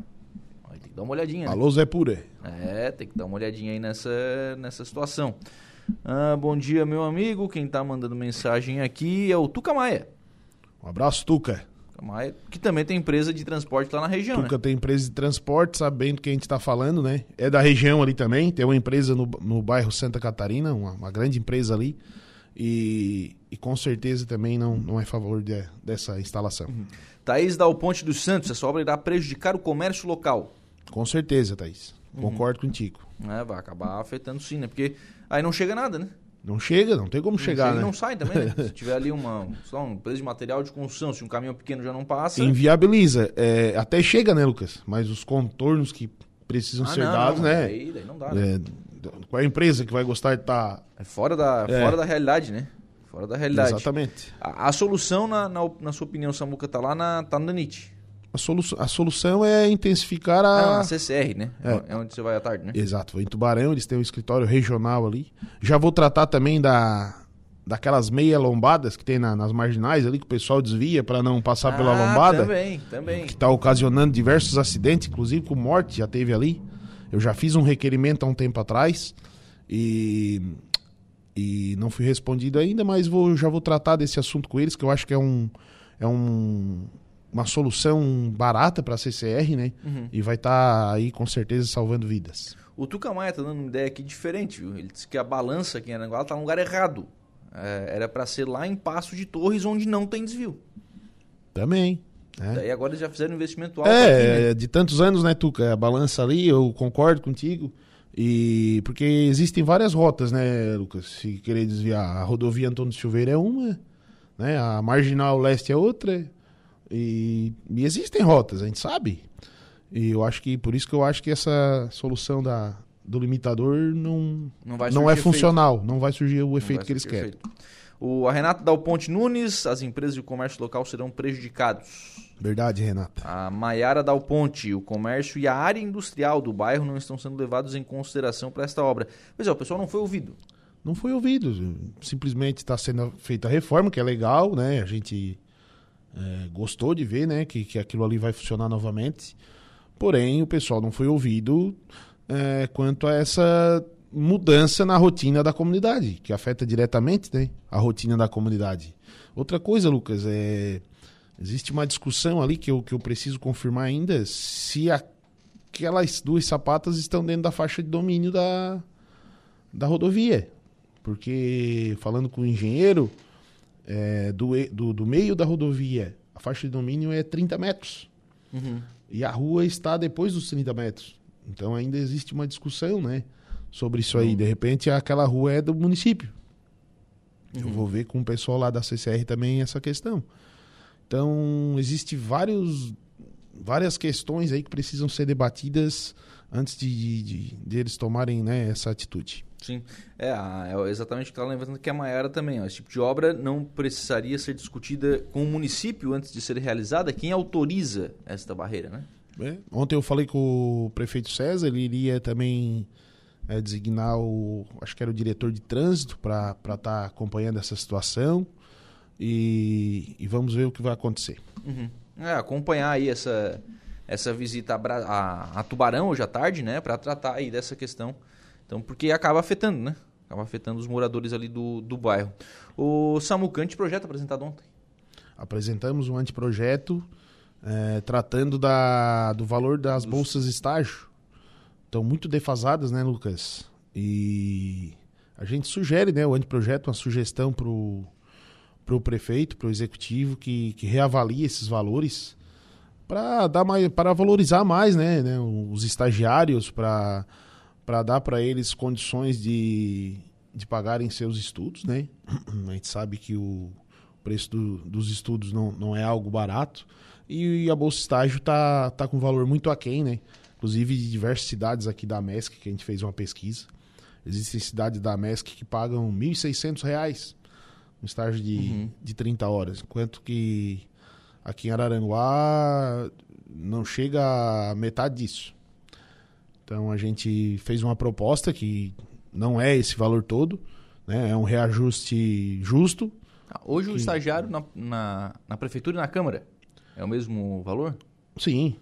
Aí Tem que dar uma olhadinha. né?
Alô, Zé Pura.
É, tem que dar uma olhadinha aí nessa, nessa situação. Ah, bom dia, meu amigo. Quem tá mandando mensagem aqui é o Tuca Maia.
Um abraço, Tuca.
Tuca Maia, que também tem empresa de transporte lá na região,
Tuca
né?
tem empresa de transporte, sabendo que a gente está falando, né? É da região ali também, tem uma empresa no, no bairro Santa Catarina, uma, uma grande empresa ali. E, e com certeza também não, não é a favor de- dessa instalação.
Thaís Dal Ponte dos Santos. Essa obra irá prejudicar o comércio local.
Com certeza, Thaís. Concordo contigo.
É, vai acabar afetando sim, né? Porque aí não chega nada, né?
Não chega, não tem como chegar,
chega
né?
não sai também, né? Se tiver ali uma, lá, uma empresa de material de construção, se um caminhão pequeno já não passa...
Inviabiliza. É, até chega, né, Lucas? Mas os contornos que precisam
Ah,
ser
não,
dados,
não,
né?
Daí, daí não dá, né?
É, qual é a empresa que vai gostar de estar.
É fora da,
É.
fora da realidade, né? Fora da realidade.
Exatamente.
A, a solução, na, na, na sua opinião, Samuca, tá lá na, tá DANIT.
A, solu a solução é intensificar a.
CCR, né?
É.
É. onde você vai à tarde, né?
Exato, em Tubarão, eles têm um escritório regional ali. Já vou tratar também da daquelas meia lombadas que tem na- nas marginais ali, que o pessoal desvia para não passar pela
Ah,
lombada.
Também, também.
que está ocasionando diversos acidentes, inclusive com morte, já teve ali. Eu já fiz um requerimento há um tempo atrás e, e não fui respondido ainda, mas vou, já vou tratar desse assunto com eles, que eu acho que é, um, é um, uma solução barata para a CCR, né?
Uhum.
E vai estar aí com certeza salvando vidas.
O Tuca Maia tá dando uma ideia aqui diferente, viu? Ele disse que a balança aqui em Aranguá tá no lugar errado. É, era para ser lá em Passo de Torres, onde não tem desvio.
Também. Né?
Daí agora eles já fizeram um investimento alto aqui, né?
É, de tantos anos, né, Tuca? A balança ali, eu concordo contigo. E porque existem várias rotas, né, Lucas? Se querer desviar, a rodovia Antônio Silveira é uma, né? A Marginal Leste é outra. E, e existem rotas, a gente sabe. E eu acho que por isso que eu acho que essa solução da, do limitador não,
Não vai
não é
efeito.
funcional, não vai surgir o efeito que eles querem.
efeito. O, a Renata Dal Ponte Nunes, as empresas e o comércio local serão prejudicados.
Verdade, Renata.
A Maiara Dal Ponte, o comércio e a área industrial do bairro não estão sendo levados em consideração para esta obra. Pois é, o pessoal não foi ouvido.
não foi ouvido. Simplesmente está sendo feita a reforma, que é legal, né? A gente é, gostou de ver, né? Que, que aquilo ali vai funcionar novamente. Porém, o pessoal não foi ouvido é, quanto a essa mudança na rotina da comunidade, que afeta diretamente né, a rotina da comunidade. Outra coisa, Lucas, é existe uma discussão ali que eu, que eu preciso confirmar ainda se aquelas duas sapatas estão dentro da faixa de domínio da, da rodovia. Porque, falando com o engenheiro, é, do, do, do meio da rodovia, a faixa de domínio é 30 metros. E a rua está depois dos 30 metros. Então ainda existe uma discussão, né? Sobre isso aí. De repente aquela rua é do município. Eu vou ver com o pessoal lá da CCR também essa questão. Então, existe vários, várias questões aí que precisam ser debatidas antes de, de, de- eles tomarem né, essa atitude.
Sim, é, é exatamente o que ela levantando que a Maiara também. Ó, esse tipo de obra não precisaria ser discutida com o município antes de ser realizada. Quem autoriza esta barreira, né?
É, Ontem eu falei com o prefeito César, ele iria também é, designar o. Acho que era o diretor de trânsito para estar acompanhando essa situação. E, e vamos ver o que vai acontecer.
É, acompanhar aí essa, essa visita a, Bra- a- a Tubarão hoje à tarde, né? Para tratar aí dessa questão. Então, porque acaba afetando, né? Acaba afetando os moradores ali do, do bairro. O Samucante projeto apresentado ontem.
Apresentamos um anteprojeto é, tratando da, do valor das bolsas estágio. Estão muito defasadas, né, Lucas? E a gente sugere, né, o anteprojeto, uma sugestão para o prefeito, para o executivo, que, que reavalie esses valores para dar mais para valorizar mais né, né, os estagiários, para para dar para eles condições de, de pagarem seus estudos, né? A gente sabe que o preço do- dos estudos não, não é algo barato e a bolsa estágio tá, tá com valor muito aquém, né? Inclusive de diversas cidades aqui da MESC que a gente fez uma pesquisa. Existem cidades da MESC que pagam 1.600 reais no estágio de, de 30 horas, enquanto que aqui em Araranguá não chega a metade disso. Então a gente fez uma proposta que não é esse valor todo, né? É um reajuste justo.
Ah, Hoje o estagiário na, na, na prefeitura e na Câmara é o mesmo valor?
Sim.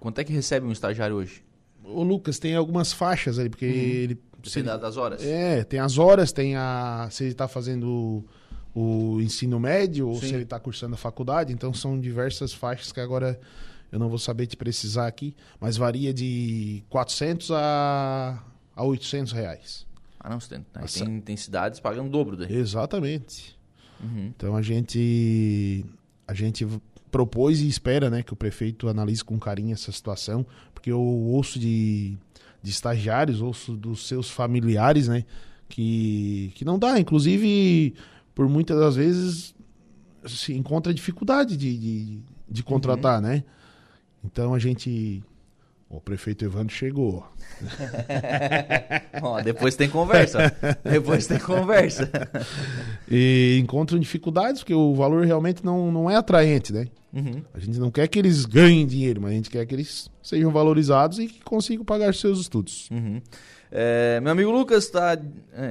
Quanto é que recebe um estagiário hoje?
O Lucas tem algumas faixas ali, porque ele.
Depende
ele-
das horas?
É, tem as horas, tem a. Se ele está fazendo o, ensino médio ou
Sim.
se ele está cursando a faculdade, então são diversas faixas que agora eu não vou saber te precisar aqui, mas varia de 400 a, a 800 reais.
Ah, não, tem,
Nossa.
tem, tem cidades pagando o dobro daí.
Exatamente.
Uhum.
Então a gente a gente propôs e espera, né, que o prefeito analise com carinho essa situação, porque eu ouço de, de estagiários, ouço dos seus familiares, né, que que não dá, inclusive por muitas das vezes se encontra dificuldade de, de, de contratar, né? Então a gente O prefeito Evandro chegou.
Ó, depois tem conversa. depois tem conversa.
e encontram dificuldades, porque o valor realmente não, não é atraente, né? Uhum. A gente não quer que eles ganhem dinheiro, mas a gente quer que eles sejam valorizados e que consigam pagar seus estudos.
Uhum. É, meu amigo Lucas, tá,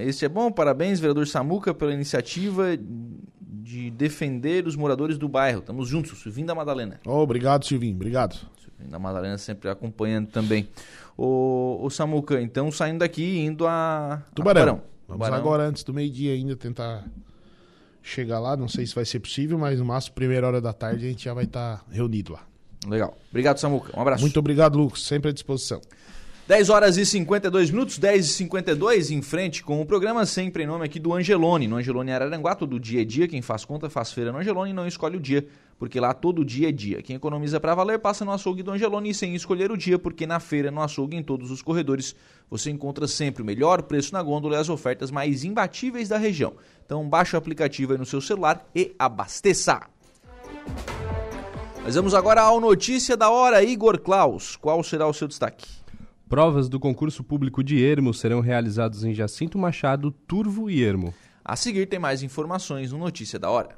este é bom, parabéns, vereador Samuca, pela iniciativa de defender os moradores do bairro. Estamos juntos, Silvinho da Madalena.
Oh, obrigado, Silvinho, obrigado.
Da Madalena sempre acompanhando também. O, o Samuca, então saindo daqui indo a
Tubarão.
A
Tubarão. Vamos Tubarão. agora, antes do meio-dia, ainda tentar chegar lá. Não sei se vai ser possível, mas no máximo, primeira hora da tarde, a gente já vai estar tá reunido lá.
Legal. Obrigado, Samuca. Um abraço.
Muito obrigado, Lucas. Sempre à disposição.
10 horas e 52 minutos, 10 e 52 em frente com o programa sempre em nome aqui do Angelone. No Angelone Araranguá, todo dia é dia. Quem faz conta faz feira no Angelone e não escolhe o dia, porque lá todo dia é dia. Quem economiza para valer passa no açougue do Angelone sem escolher o dia, porque na feira, no açougue, em todos os corredores, você encontra sempre o melhor preço na gôndola e as ofertas mais imbatíveis da região. Então baixe o aplicativo aí no seu celular e abasteça. Mas vamos agora ao Notícia da Hora, Igor Klaus. Qual será o seu destaque?
Provas do concurso público de Ermo serão realizadas em Jacinto Machado, Turvo e Ermo.
A seguir tem mais informações no Notícia da Hora.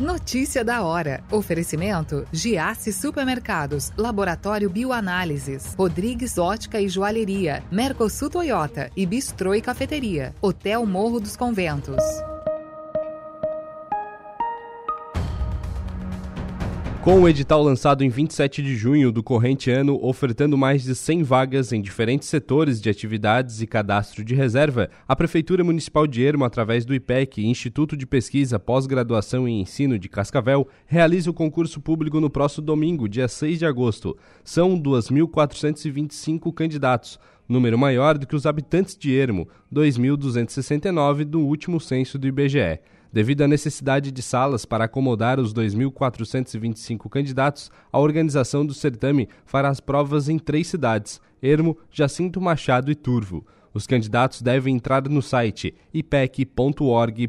Notícia da hora. Oferecimento: Giasse Supermercados, Laboratório Bioanálises, Rodrigues Ótica e Joalheria, Mercosul Toyota e Bistrô e Cafeteria, Hotel Morro dos Conventos.
Com o edital lançado em 27 de junho do corrente ano, ofertando mais de 100 vagas em diferentes setores de atividades e cadastro de reserva, a Prefeitura Municipal de Ermo, através do IPEC, Instituto de Pesquisa, Pós-Graduação e Ensino de Cascavel, realiza o concurso público no próximo domingo, dia 6 de agosto. São 2.425 candidatos, número maior do que os habitantes de Ermo, 2.269 do último censo do IBGE. Devido à necessidade de salas para acomodar os 2.425 candidatos, a organização do certame fará as provas em três cidades: Ermo, Jacinto Machado e Turvo. Os candidatos devem entrar no site ipec.org.br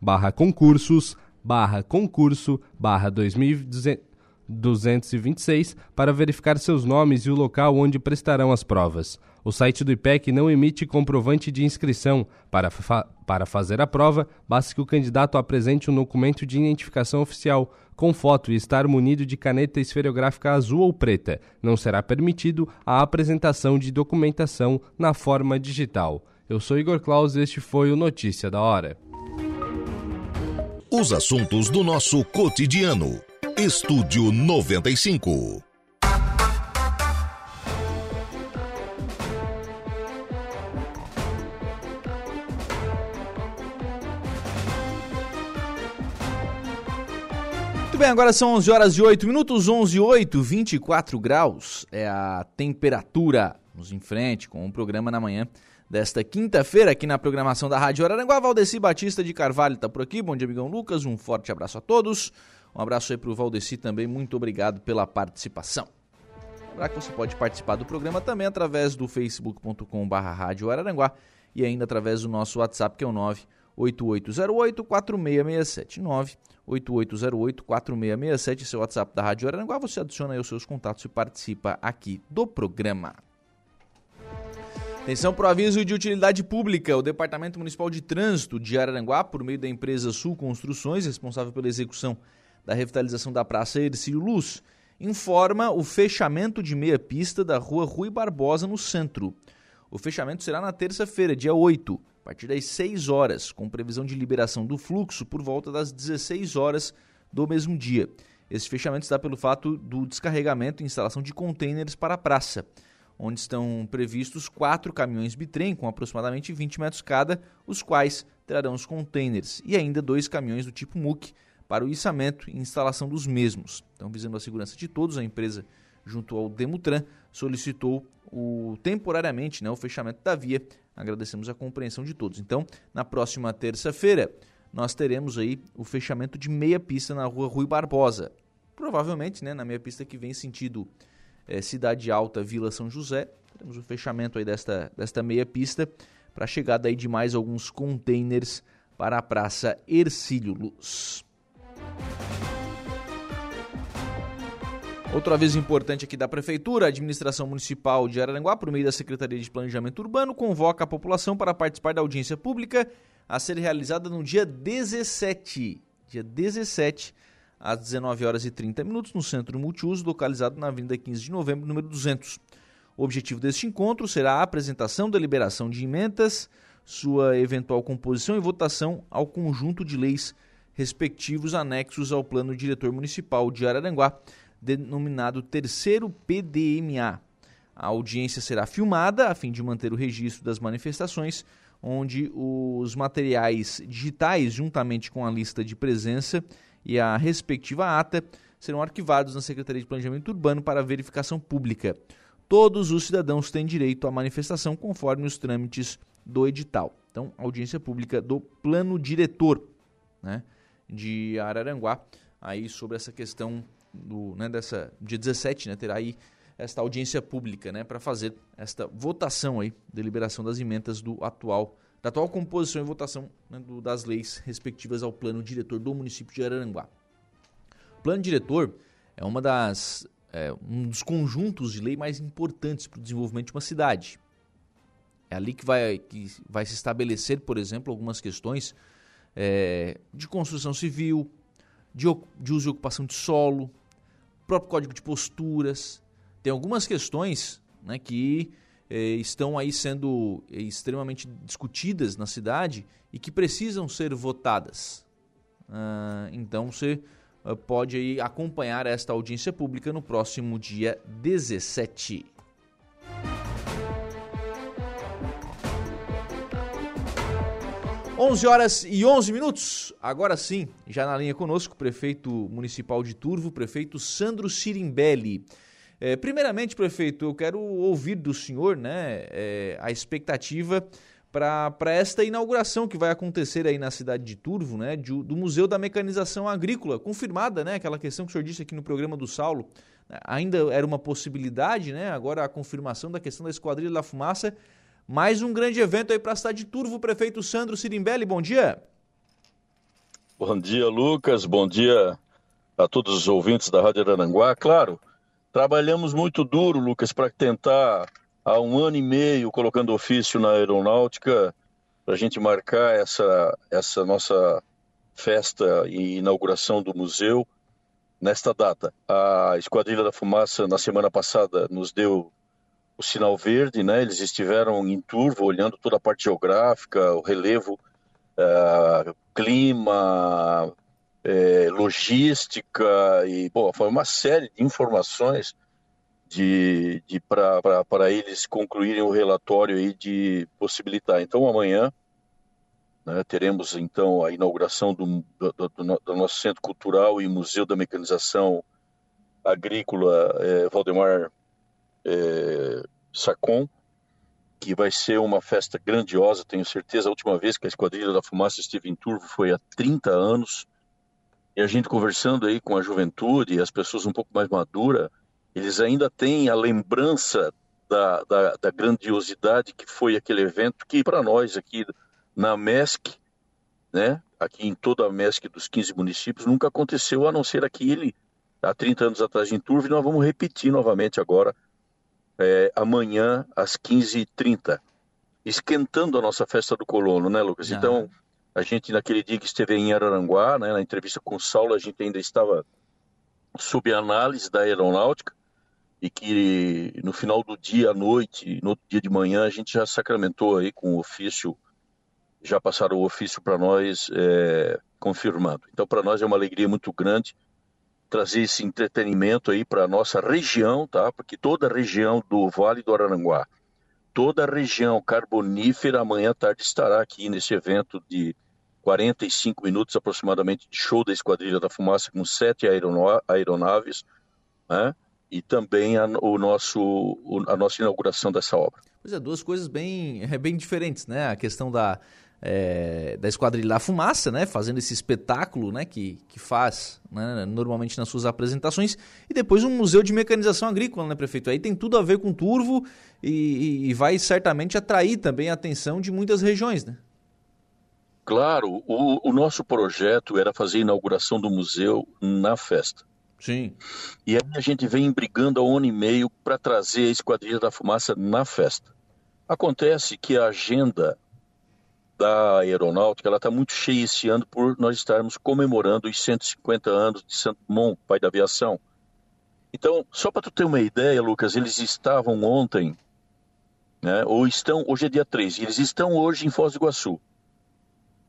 barra concursos barra concurso barra 2226 para verificar seus nomes e o local onde prestarão as provas. O site do IPEC não emite comprovante de inscrição. Para, fa para fazer a prova, basta que o candidato apresente um documento de identificação oficial com foto e estar munido de caneta esferográfica azul ou preta. Não será permitido a apresentação de documentação na forma digital. Eu sou Igor Claus e este foi o Notícia da Hora.
Os assuntos do nosso cotidiano. Estúdio 95.
Muito bem, agora são 11 horas e 8 minutos, 11 e 8, 24 graus é a temperatura. Vamos em frente com o programa na manhã desta quinta-feira aqui na programação da Rádio Araranguá. Valdeci Batista de Carvalho está por aqui. Bom dia, amigão Lucas. Um forte abraço a todos. Um abraço aí para o Valdeci também. Muito obrigado pela participação. Lembrar que você pode participar do programa também através do facebook.com.br Rádio Araranguá e ainda através do nosso WhatsApp que é o 98808 4667 8808-4667, seu WhatsApp da Rádio Araranguá. Você adiciona aí os seus contatos e participa aqui do programa. Atenção para o aviso de utilidade pública. O Departamento Municipal de Trânsito de Araranguá, por meio da empresa Sul Construções, responsável pela execução da revitalização da Praça Ercílio Luz, informa o fechamento de meia pista da rua Rui Barbosa, no centro. O fechamento será na terça-feira, dia 8, a partir das 6 horas, com previsão de liberação do fluxo por volta das 16 horas do mesmo dia. Esse fechamento está pelo fato do descarregamento e instalação de contêineres para a praça, onde estão previstos quatro caminhões bitrem com aproximadamente 20 metros cada, os quais trarão os contêineres, e ainda dois caminhões do tipo MUC para o içamento e instalação dos mesmos. Então, visando a segurança de todos, a empresa, junto ao Demutran, solicitou o, temporariamente né, o fechamento da via. Agradecemos a compreensão de todos. Então, na próxima terça-feira, nós teremos aí o fechamento de meia pista na rua Rui Barbosa. Provavelmente, né, na meia pista que vem sentido é, Cidade Alta, Vila São José, teremos o fechamento aí desta, desta meia pista para a chegada aí de mais alguns containers para a Praça Ercílio Luz. Outro aviso importante aqui da Prefeitura, a Administração Municipal de Araranguá, por meio da Secretaria de Planejamento Urbano, convoca a população para participar da audiência pública a ser realizada no dia 17, dia 17, às 19 horas e 30 minutos, no Centro Multiuso, localizado na Avenida 15 de Novembro, número 200. O objetivo deste encontro será a apresentação da liberação de emendas, sua eventual composição e votação ao conjunto de leis respectivos anexos ao Plano Diretor Municipal de Araranguá, denominado Terceiro PDMA. A audiência será filmada a fim de manter o registro das manifestações, onde os materiais digitais, juntamente com a lista de presença e a respectiva ata, serão arquivados na Secretaria de Planejamento Urbano para verificação pública. Todos os cidadãos têm direito à manifestação conforme os trâmites do edital. Então, audiência pública do plano diretor né, de Araranguá, aí sobre essa questão do, né, dessa dia 17, né, terá aí esta audiência pública, né, para fazer esta votação aí, deliberação das emendas do atual da atual composição e votação né, do, das leis respectivas ao plano diretor do município de Araranguá. O plano diretor é uma das é, um dos conjuntos de lei mais importantes para o desenvolvimento de uma cidade. É ali que vai, que vai se estabelecer, por exemplo, algumas questões é, de construção civil, de, de uso e ocupação de solo, próprio código de posturas. Tem algumas questões né, que eh, estão aí sendo eh, extremamente discutidas na cidade e que precisam ser votadas. Ah, então você ah, pode aí acompanhar esta audiência pública no próximo dia 17. Onze horas e 11 minutos. Agora sim, já na linha conosco, prefeito municipal de Turvo, prefeito Sandro Sirimbelli. É, primeiramente, prefeito, eu quero ouvir do senhor né, é, a expectativa para esta inauguração que vai acontecer aí na cidade de Turvo, né, de, do Museu da Mecanização Agrícola, confirmada, né, aquela questão que o senhor disse aqui no programa do Saulo, ainda era uma possibilidade, né, agora a confirmação da questão da Esquadrilha da Fumaça, mais um grande evento aí para a cidade de Turvo, prefeito Sandro Sirimbelli, bom dia.
Bom dia, Lucas, bom dia a todos os ouvintes da Rádio Aranguá, claro, Trabalhamos muito duro, Lucas, para tentar, há um ano e meio, colocando ofício na aeronáutica, para a gente marcar essa, essa nossa festa e inauguração do museu nesta data. A Esquadrilha da Fumaça, na semana passada, nos deu o sinal verde, né? Eles estiveram em turvo, olhando toda a parte geográfica, o relevo, uh, clima, é, logística e bom, foi uma série de informações de, de para eles concluírem o relatório aí de possibilitar. Então amanhã né, teremos então a inauguração do, do, do, do, nosso centro cultural e museu da mecanização agrícola é, Valdemar é, Sacon que vai ser uma festa grandiosa, tenho certeza. A última vez que a Esquadrilha da Fumaça esteve em Turvo foi há 30 anos. E a gente conversando aí com a juventude, as pessoas um pouco mais maduras, eles ainda têm a lembrança da, da, da grandiosidade que foi aquele evento, que para nós aqui na MESC, né, aqui em toda a MESC dos 15 municípios, nunca aconteceu, a não ser aquele há 30 anos atrás em Turvo, e nós vamos repetir novamente agora, é, amanhã às 15h30, esquentando a nossa festa do colono, né, Lucas? Então, a gente, naquele dia que esteve em Araranguá, né, na entrevista com o Saulo, a gente ainda estava sob análise da aeronáutica e que no final do dia à noite, no outro dia de manhã, a gente já sacramentou aí com o ofício, já passaram o ofício para nós é, confirmado. Então, para nós é uma alegria muito grande trazer esse entretenimento aí para a nossa região, tá? Porque toda a região do Vale do Araranguá, toda a região carbonífera amanhã à tarde estará aqui nesse evento de 45 minutos aproximadamente de show da Esquadrilha da Fumaça com sete aeronaves, né? e também a, o nosso, a nossa inauguração dessa obra.
Pois é, duas coisas bem, é, bem diferentes, né? A questão da, é, da Esquadrilha da Fumaça, né? Fazendo esse espetáculo, né? Que, que faz né? normalmente nas suas apresentações. E depois um museu de mecanização agrícola, né, prefeito? Aí tem tudo a ver com turvo e, e vai certamente atrair também a atenção de muitas regiões, né?
Claro, o, o, nosso projeto era fazer a inauguração do museu na festa.
Sim.
E aí a gente vem brigando há um ano e meio para trazer a Esquadrilha da Fumaça na festa. Acontece que a agenda da aeronáutica ela está muito cheia esse ano por nós estarmos comemorando os 150 anos de Santo Dumont, pai da aviação. Então, só para tu ter uma ideia, Lucas, eles estavam ontem, né, ou estão, hoje é dia 3, eles estão hoje em Foz do Iguaçu.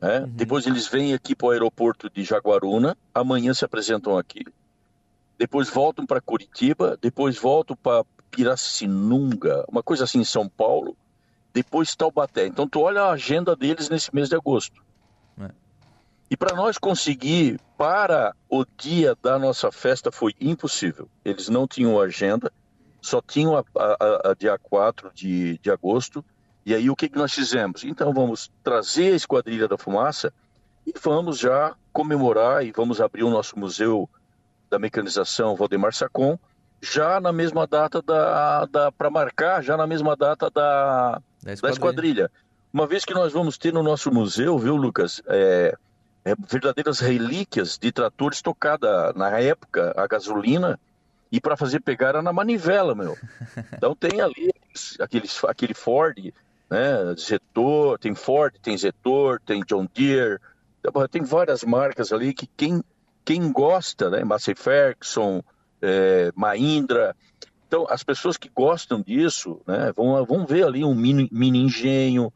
Né? Uhum. Depois eles vêm aqui para o aeroporto de Jaguaruna, amanhã se apresentam aqui, depois voltam para Curitiba, depois voltam para Piracinunga, uma coisa assim em São Paulo, depois Taubaté. Então tu olha a agenda deles nesse mês de agosto. É. E para nós conseguir para o dia da nossa festa foi impossível. Eles não tinham agenda, só tinham a, a, a dia 4 de, de agosto. E aí o que, que nós fizemos? Então vamos trazer a Esquadrilha da Fumaça e vamos já comemorar e vamos abrir o nosso museu da mecanização Valdemar Sacon já na mesma data da, da para marcar já na mesma data da, da esquadrilha. da, esquadrilha. Uma vez que nós vamos ter no nosso museu, viu, Lucas, é, é, verdadeiras relíquias de tratores tocada na época a gasolina e para fazer pegar era na manivela, meu. Então tem ali aqueles, aquele Ford, né, Zetor, tem Ford, tem Zetor, tem John Deere, tem várias marcas ali que quem, quem gosta, né, Massey Ferguson, é, Mahindra. Então, as pessoas que gostam disso né, vão, vão ver ali um mini, mini engenho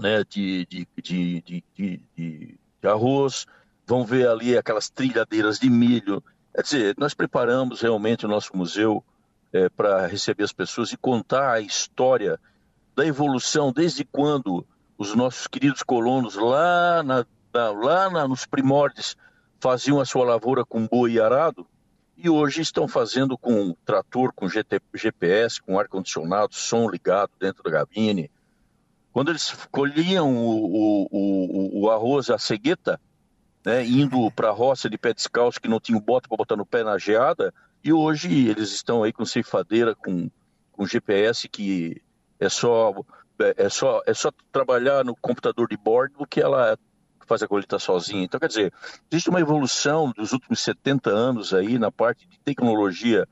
né, de, de, de, de, arroz, vão ver ali aquelas trilhadeiras de milho. Quer dizer, nós preparamos realmente o nosso museu é, para receber as pessoas e contar a história da evolução, desde quando os nossos queridos colonos lá, na, na, lá na, nos primórdios faziam a sua lavoura com boi e arado, e hoje estão fazendo com trator, com GT, GPS, com ar-condicionado, som ligado dentro da gabine. Quando eles colhiam o, o, o, o arroz, a cegueta, né, indo para a roça de pé descalço, que não tinha bota para botar no pé na geada, e hoje eles estão aí com ceifadeira, com, com GPS, que é só, é, é só, é só trabalhar no computador de bordo que ela faz a colheita sozinha. Então, quer dizer, existe uma evolução dos últimos 70 anos aí na parte de tecnologia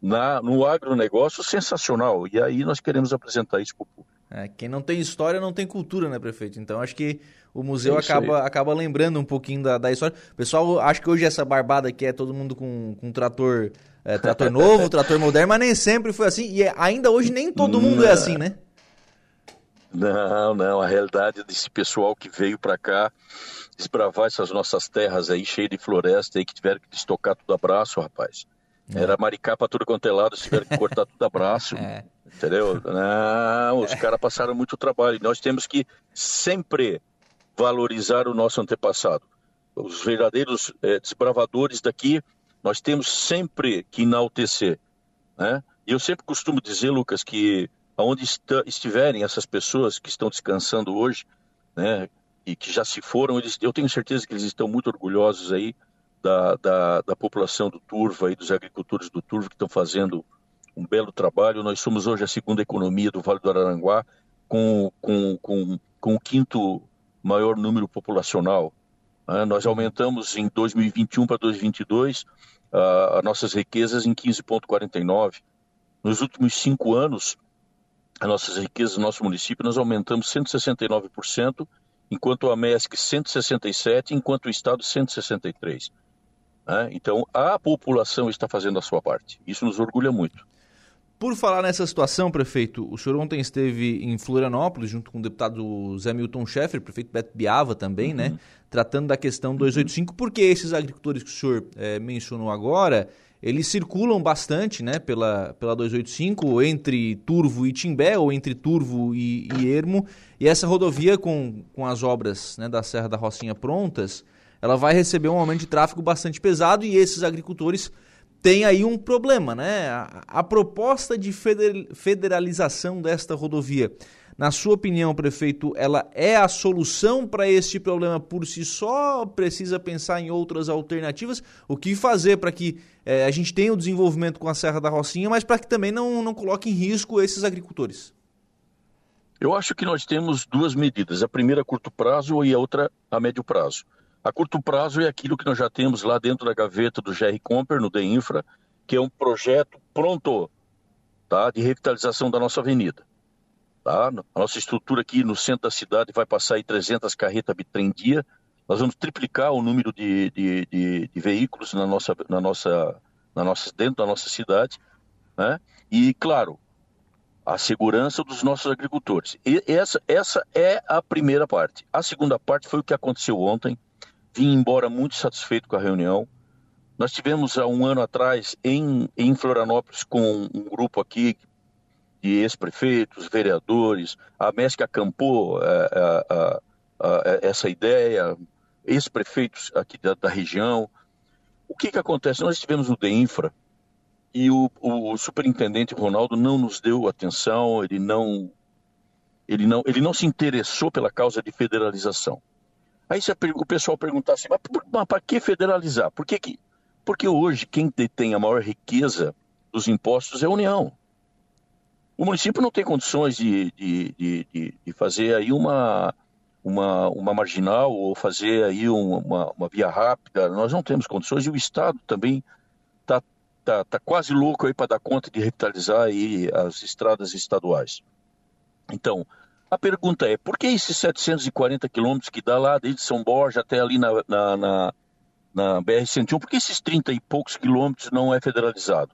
na, no agronegócio sensacional. E aí nós queremos apresentar isso para o público.
É, quem não tem história não tem cultura, né, prefeito? Então acho que o museu é acaba, acaba lembrando um pouquinho da, da história. O pessoal acha que hoje essa barbada aqui é todo mundo com, com trator, é, trator novo, trator moderno, mas nem sempre foi assim. E é, ainda hoje nem todo mundo é assim, né?
Não, não. A realidade desse pessoal que veio para cá desbravar essas nossas terras aí, cheias de floresta aí, que tiveram que destocar tudo abraço, rapaz. É. Era maricá para tudo quanto é lado, tiveram que cortar tudo abraço. É. Entendeu? Não, os caras passaram muito trabalho. Nós temos que sempre valorizar o nosso antepassado. Os verdadeiros é, desbravadores daqui, nós temos sempre que enaltecer. Né? E eu sempre costumo dizer, Lucas, que aonde estiverem essas pessoas que estão descansando hoje, né, e que já se foram, eles, eu tenho certeza que eles estão muito orgulhosos aí da, da, da população do Turvo, aí, dos agricultores do Turvo que estão fazendo um belo trabalho. Nós somos hoje a segunda economia do Vale do Araranguá, com, com, com, com o quinto maior número populacional. Né? Nós aumentamos em 2021 para 2022 uh, as nossas riquezas em 15,49. Nos últimos cinco anos, as nossas riquezas nosso município, nós aumentamos 169%, enquanto a MESC 167%, enquanto o Estado 163%. Né? Então, a população está fazendo a sua parte. Isso nos orgulha muito.
Por falar nessa situação, prefeito, o senhor ontem esteve em Florianópolis, junto com o deputado Zé Milton Schaeffer, prefeito Beto Biava também, né? uhum. né? Tratando da questão 285, porque esses agricultores que o senhor é, mencionou agora, eles circulam bastante né, pela, pela 285 entre Turvo e Timbé, ou entre Turvo e, e Ermo, e essa rodovia com, com as obras né, da Serra da Rocinha prontas, ela vai receber um aumento de tráfego bastante pesado e esses agricultores têm aí um problema, né? A, a proposta de federalização desta rodovia na sua opinião, prefeito, ela é a solução para este problema por si só? Precisa pensar em outras alternativas? O que fazer para que é, a gente tenha o desenvolvimento com a Serra da Rocinha, mas para que também não, não coloque em risco esses agricultores?
Eu acho que nós temos duas medidas, a primeira a curto prazo e a outra a médio prazo. A curto prazo é aquilo que nós já temos lá dentro da gaveta do GR Comper, no DEINFRA, que é um projeto pronto tá, de revitalização da nossa avenida. Tá? A nossa estrutura aqui no centro da cidade vai passar aí 300 carretas bitrem dia. Nós vamos triplicar o número de, de, de, de, veículos na nossa, na nossa, na nossa, dentro da nossa cidade. Né? E, claro, a segurança dos nossos agricultores. E essa, essa é a primeira parte. A segunda parte foi o que aconteceu ontem. Vim embora muito satisfeito com a reunião. Nós tivemos há um ano atrás em, em Florianópolis com um grupo aqui de ex-prefeitos, vereadores, a MESC acampou é, é, é, essa ideia, ex-prefeitos aqui da, da, região. O que, que acontece? Nós estivemos no DEINFRA e o, o, superintendente Ronaldo não nos deu atenção, ele não, ele não, ele não se interessou pela causa de federalização. Aí o pessoal perguntar assim, mas, mas para que federalizar? Por que que... Porque hoje quem detém a maior riqueza dos impostos é a União. O município não tem condições de, de, de, de fazer aí uma, uma, uma marginal ou fazer aí uma, uma via rápida. Nós não temos condições e o Estado também está tá, tá quase louco aí para dar conta de revitalizar aí as estradas estaduais. Então, a pergunta é, por que esses 740 quilômetros que dá lá desde São Borja até ali na, na, na, na BR-101, por que esses 30 e poucos quilômetros não é federalizado?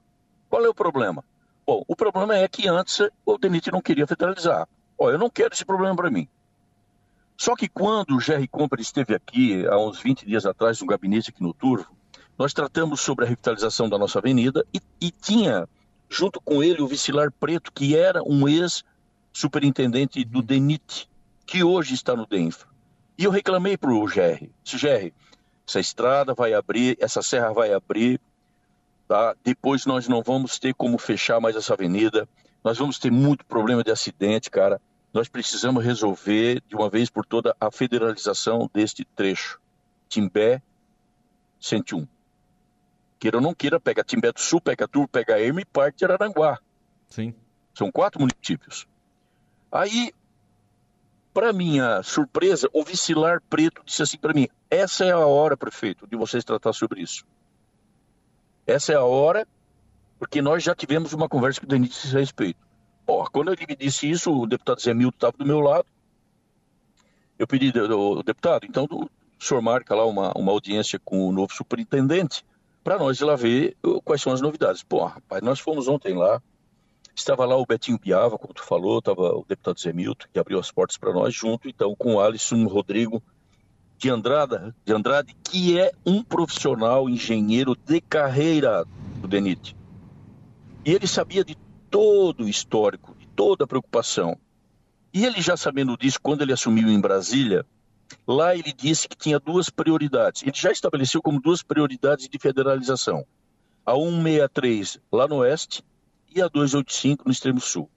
Qual é o problema? Bom, o problema é que antes o DENIT não queria federalizar. Ó, eu não quero esse problema para mim. Só que quando o Jerry Company esteve aqui, há uns 20 dias atrás, no gabinete aqui no Turvo, nós tratamos sobre a revitalização da nossa avenida e, e tinha, junto com ele, o Vicilar Preto, que era um ex-superintendente do DENIT, que hoje está no DENFRA. E eu reclamei para o Jerry, disse, Jerry, essa estrada vai abrir, essa serra vai abrir, Tá? Depois nós não vamos ter como fechar mais essa avenida. Nós vamos ter muito problema de acidente, cara. Nós precisamos resolver de uma vez por toda a federalização deste trecho. Timbé 101. Queira ou não queira, pega Timbé do Sul, pega Tur, pega Erme e parte de Araranguá.
Sim.
São quatro municípios. Aí, para minha surpresa, o Vicilar Preto disse assim para mim: essa é a hora, prefeito, de vocês tratar sobre isso. Essa é a hora, porque nós já tivemos uma conversa com o Denise a respeito. Ó, quando ele me disse isso, o deputado Zé Milton estava do meu lado. Eu pedi ao deputado, então o senhor marca lá uma, uma audiência com o novo superintendente para nós ir lá ver quais são as novidades. Pô, rapaz, nós fomos ontem lá, estava lá o Betinho Piava, como tu falou, estava o deputado Zé Milton, que abriu as portas para nós, junto então com o Alisson Rodrigo, de Andrade, de Andrade, que é um profissional engenheiro de carreira do DENIT. E ele sabia de todo o histórico, de toda a preocupação. E ele já sabendo disso, quando ele assumiu em Brasília, lá ele disse que tinha duas prioridades. Ele já estabeleceu como duas prioridades de federalização. A 163 lá no oeste e a 285 no extremo sul.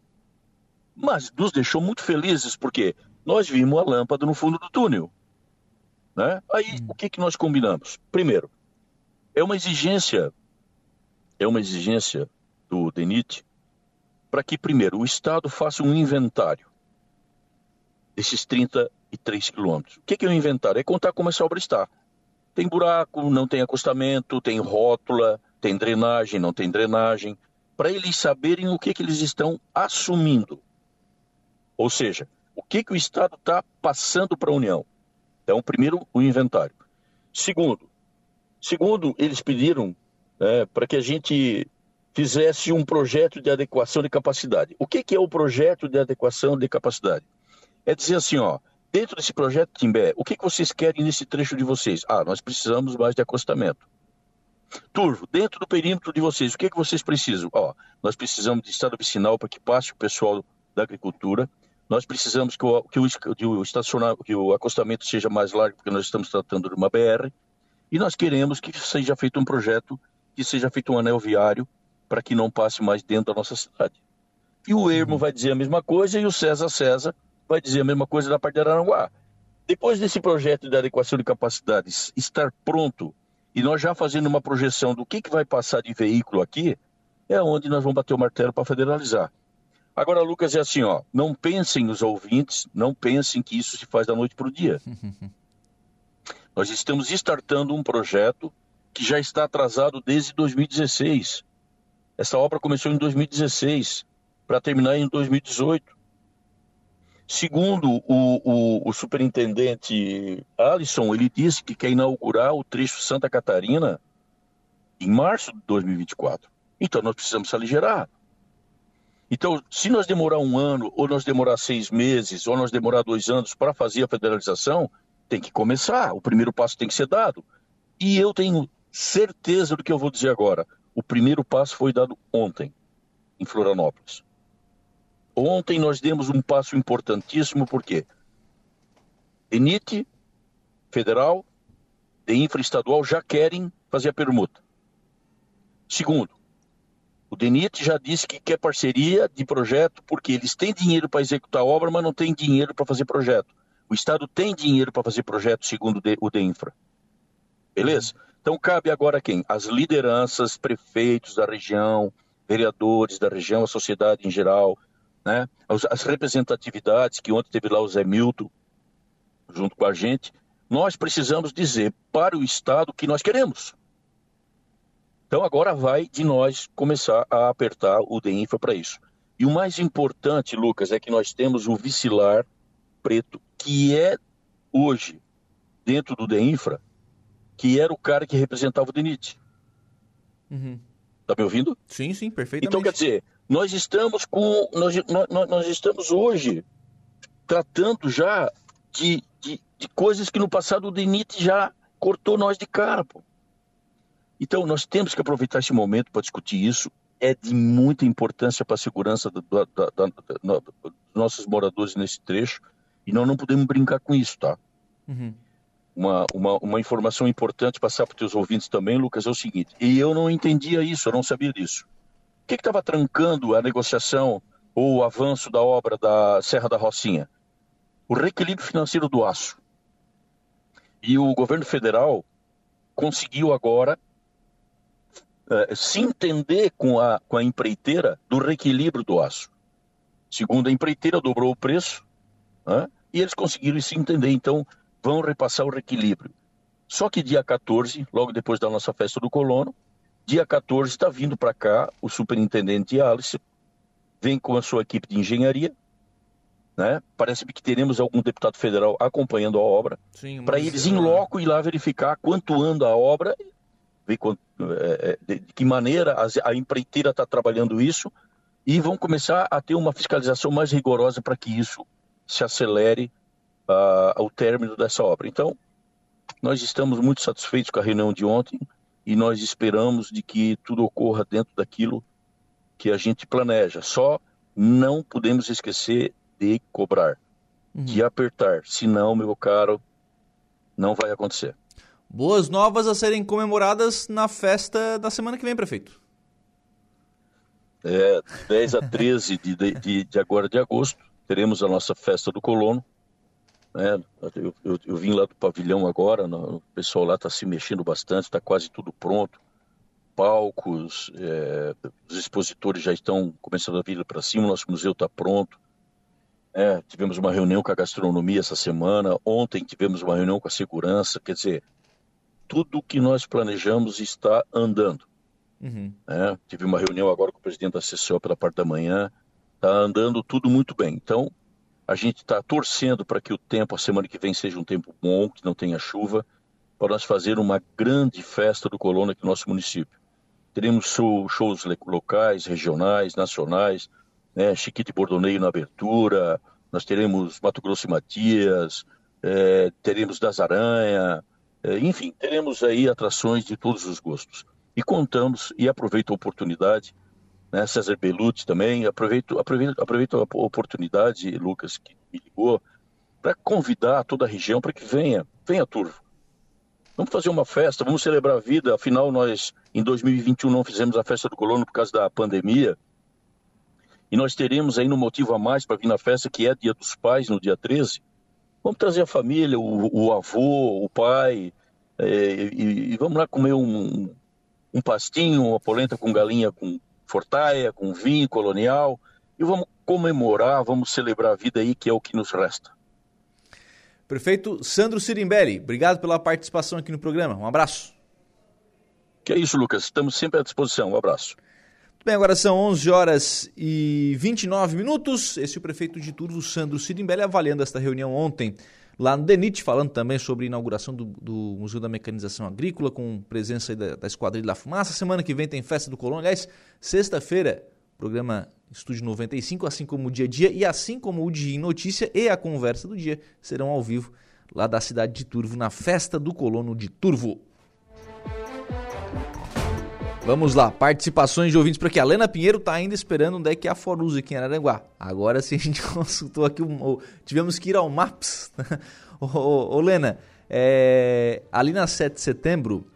Mas nos deixou muito felizes porque nós vimos a lâmpada no fundo do túnel. Né? Aí, hum. o que, que nós combinamos? Primeiro, é uma exigência, é uma exigência do DENIT para que, primeiro, o Estado faça um inventário desses 33 quilômetros. O que, que é um inventário? É contar como essa obra está. Tem buraco, não tem acostamento, tem rótula, tem drenagem, não tem drenagem, para eles saberem o que, que eles estão assumindo. Ou seja, o que, que o Estado está passando para a União. Então, primeiro, o inventário. Segundo, segundo eles pediram é, para que a gente fizesse um projeto de adequação de capacidade. O que, que é o projeto de adequação de capacidade? É dizer assim, ó, dentro desse projeto Timbé, o que, que vocês querem nesse trecho de vocês? Ah, nós precisamos mais de acostamento. Turvo, dentro do perímetro de vocês, o que, que vocês precisam? Ó, nós precisamos de estado vicinal para que passe o pessoal da agricultura, nós precisamos que o, que o, que o, estacionar, que o acostamento seja mais largo, porque nós estamos tratando de uma BR, e nós queremos que seja feito um projeto, que seja feito um anel viário, para que não passe mais dentro da nossa cidade. E o Ermo uhum. vai dizer a mesma coisa, e o César César vai dizer a mesma coisa da parte de Araranguá. Depois desse projeto de adequação de capacidades estar pronto, e nós já fazendo uma projeção do que, que vai passar de veículo aqui, é onde nós vamos bater o martelo para federalizar. Agora, Lucas, é assim, ó, não pensem os ouvintes, não pensem que isso se faz da noite para o dia. Nós estamos startando um projeto que já está atrasado desde 2016. Essa obra começou em 2016 para terminar em 2018. Segundo o, o, o, superintendente Alisson, ele disse que quer inaugurar o trecho Santa Catarina em março de 2024. Então nós precisamos se aligerar. Então, se nós demorar um ano, ou nós demorar seis meses, ou nós demorar dois anos para fazer a federalização, tem que começar. O primeiro passo tem que ser dado. E eu tenho certeza do que eu vou dizer agora. O primeiro passo foi dado ontem, em Florianópolis. Ontem nós demos um passo importantíssimo, porque ENIT, federal, de infraestadual já querem fazer a permuta. Segundo, o DENIT já disse que quer parceria de projeto porque eles têm dinheiro para executar obra, mas não têm dinheiro para fazer projeto. O Estado tem dinheiro para fazer projeto, segundo o DEINFRA. Beleza? Então cabe agora quem? As lideranças, prefeitos da região, vereadores da região, a sociedade em geral, né? as, as representatividades, que ontem teve lá o Zé Milton, junto com a gente. Nós precisamos dizer para o Estado o que nós queremos. Então agora vai de nós começar a apertar o DEINFRA para isso. E o mais importante, Lucas, é que nós temos o Vicilar Preto, que é hoje, dentro do DEINFRA, que era o cara que representava o DENIT. Uhum. Tá me ouvindo?
Sim, sim, perfeitamente.
Então, quer dizer, nós estamos com. Nós, nós, nós estamos hoje tratando já de, de, de, coisas que no passado o DENIT já cortou nós de cara, pô. Então, nós temos que aproveitar esse momento para discutir isso. É de muita importância para a segurança dos nossos moradores nesse trecho. E nós não podemos brincar com isso, tá? Uhum. Uma, uma, uma informação importante passar para os teus ouvintes também, Lucas, é o seguinte. E eu não entendia isso, eu não sabia disso. O que estava trancando a negociação ou o avanço da obra da Serra da Rocinha? O reequilíbrio financeiro do aço. E o governo federal conseguiu agora uh, se entender com a, com a empreiteira do reequilíbrio do aço. Segundo a empreiteira, dobrou o preço né, e eles conseguiram se entender. Então, vão repassar o reequilíbrio. Só que dia 14, logo depois da nossa festa do colono, dia 14 está vindo para cá o superintendente Alice, vem com a sua equipe de engenharia, né? Parece que teremos algum deputado federal acompanhando a obra, para eles em loco ir lá verificar quanto anda a obra ver é, é, de, que maneira a, a empreiteira está trabalhando isso e vão começar a ter uma fiscalização mais rigorosa para que isso se acelere uh, ao término dessa obra. Então, nós estamos muito satisfeitos com a reunião de ontem e nós esperamos de que tudo ocorra dentro daquilo que a gente planeja. Só não podemos esquecer de cobrar, uhum. de apertar, senão, meu caro, não vai acontecer.
Boas novas a serem comemoradas na festa da semana que vem, prefeito.
É, 10 a 13 de, de, de agora de agosto, teremos a nossa festa do colono. Né? Eu, eu, eu, vim lá do pavilhão agora, o pessoal lá está se mexendo bastante, está quase tudo pronto. Palcos, é, os expositores já estão começando a vir para cima, nosso museu está pronto. É, tivemos uma reunião com a gastronomia essa semana, ontem tivemos uma reunião com a segurança, quer dizer, tudo o que nós planejamos está andando. Uhum. É, tive uma reunião agora com o presidente da CCO pela parte da manhã, está andando tudo muito bem. Então, a gente está torcendo para que o tempo, a semana que vem, seja um tempo bom, que não tenha chuva, para nós fazer uma grande festa do Colônia aqui no nosso município. Teremos show, shows locais, regionais, nacionais, né, Chiquite Bordoneio na abertura, nós teremos Mato Grosso e Matias, é, teremos Das Aranha, enfim, teremos aí atrações de todos os gostos. E contamos, e aproveito a oportunidade, né, César Belucci também, aproveito, aproveito, aproveito a oportunidade, Lucas, que me ligou, para convidar toda a região para que venha, venha Turvo. Vamos fazer uma festa, vamos celebrar a vida, afinal nós em 2021 não fizemos a festa do colono por causa da pandemia, e nós teremos aí um motivo a mais para vir na festa, que é Dia dos Pais, no dia 13, Vamos trazer a família, o, o avô, o pai, é, e, e, vamos lá comer um, um pastinho, uma polenta com galinha com fortaia, com vinho colonial, e vamos comemorar, vamos celebrar a vida aí, que é o que nos resta.
Prefeito Sandro Sirimbelli, obrigado pela participação aqui no programa. Um abraço.
Que é isso, Lucas. Estamos sempre à disposição. Um abraço.
Bem, agora são 11 horas e 29 minutos. Esse é o prefeito de Turvo, Sandro Sirimbelli, avaliando esta reunião ontem lá no DENIT, falando também sobre a inauguração do, do Museu da Mecanização Agrícola, com presença da, da Esquadrilha da Fumaça. Semana que vem tem Festa do Colônia. Aliás, sexta-feira, programa Estúdio 95, assim como o Dia a Dia e assim como o Dia em Notícia e a Conversa do Dia serão ao vivo lá da cidade de Turvo, na Festa do Colono de Turvo. Vamos lá, participações de ouvintes para aqui. A Lena Pinheiro está ainda esperando onde é que é a Foruz aqui em Araranguá. Agora sim a gente consultou aqui, tivemos que ir ao Maps. ô, ô, Lena, é, ali na 7 de setembro,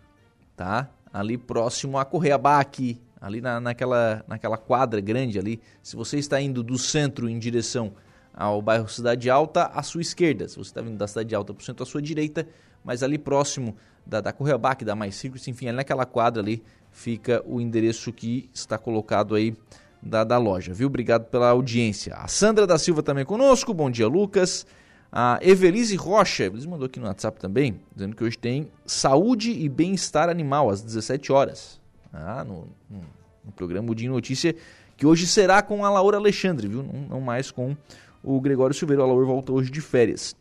tá? Ali próximo a Correia Baque, ali na, naquela, naquela quadra grande ali. Se você está indo do centro em direção ao bairro Cidade Alta, à sua esquerda. Se você está vindo da Cidade Alta para o centro, à sua direita. Mas ali próximo da, da Correia Baque, da Mais Circus, enfim, ali naquela quadra ali, fica o endereço que está colocado aí da, da loja, viu? Obrigado pela audiência. A Sandra da Silva também conosco, bom dia, Lucas. A Evelise Rocha, eles mandou aqui no WhatsApp também, dizendo que hoje tem saúde e bem-estar animal às 17 horas. Ah, no, no, no programa de Notícia, que hoje será com a Laura Alexandre, viu? Não, não mais com o Gregório Silveira. A Laura volta hoje de férias.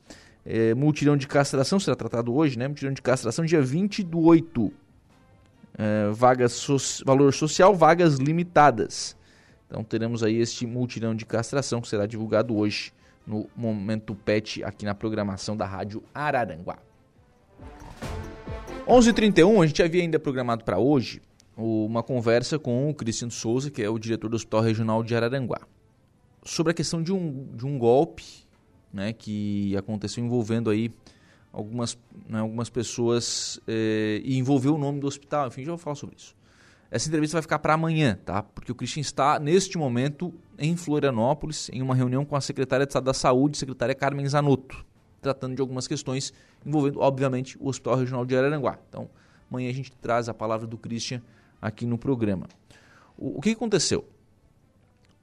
É, de castração será tratado hoje, né? Multirão de castração dia 20 do 8 é, vagas so valor social, vagas limitadas. Então teremos aí este multirão de castração que será divulgado hoje no Momento Pet aqui na programação da Rádio Araranguá. 11h31, a gente havia ainda programado para hoje uma conversa com o Cristiano Souza, que é o diretor do Hospital Regional de Araranguá, sobre a questão de um, de um golpe né, que aconteceu envolvendo aí algumas, né, algumas pessoas eh, e envolveu o nome do hospital, enfim, já vou falar sobre isso. Essa entrevista vai ficar para amanhã, tá? Porque o Christian está, neste momento, em Florianópolis, em uma reunião com a secretária de Estado da Saúde, secretária Carmen Zanotto, tratando de algumas questões envolvendo, obviamente, o Hospital Regional de Araranguá. Então, amanhã a gente traz a palavra do Christian aqui no programa. O, o que aconteceu?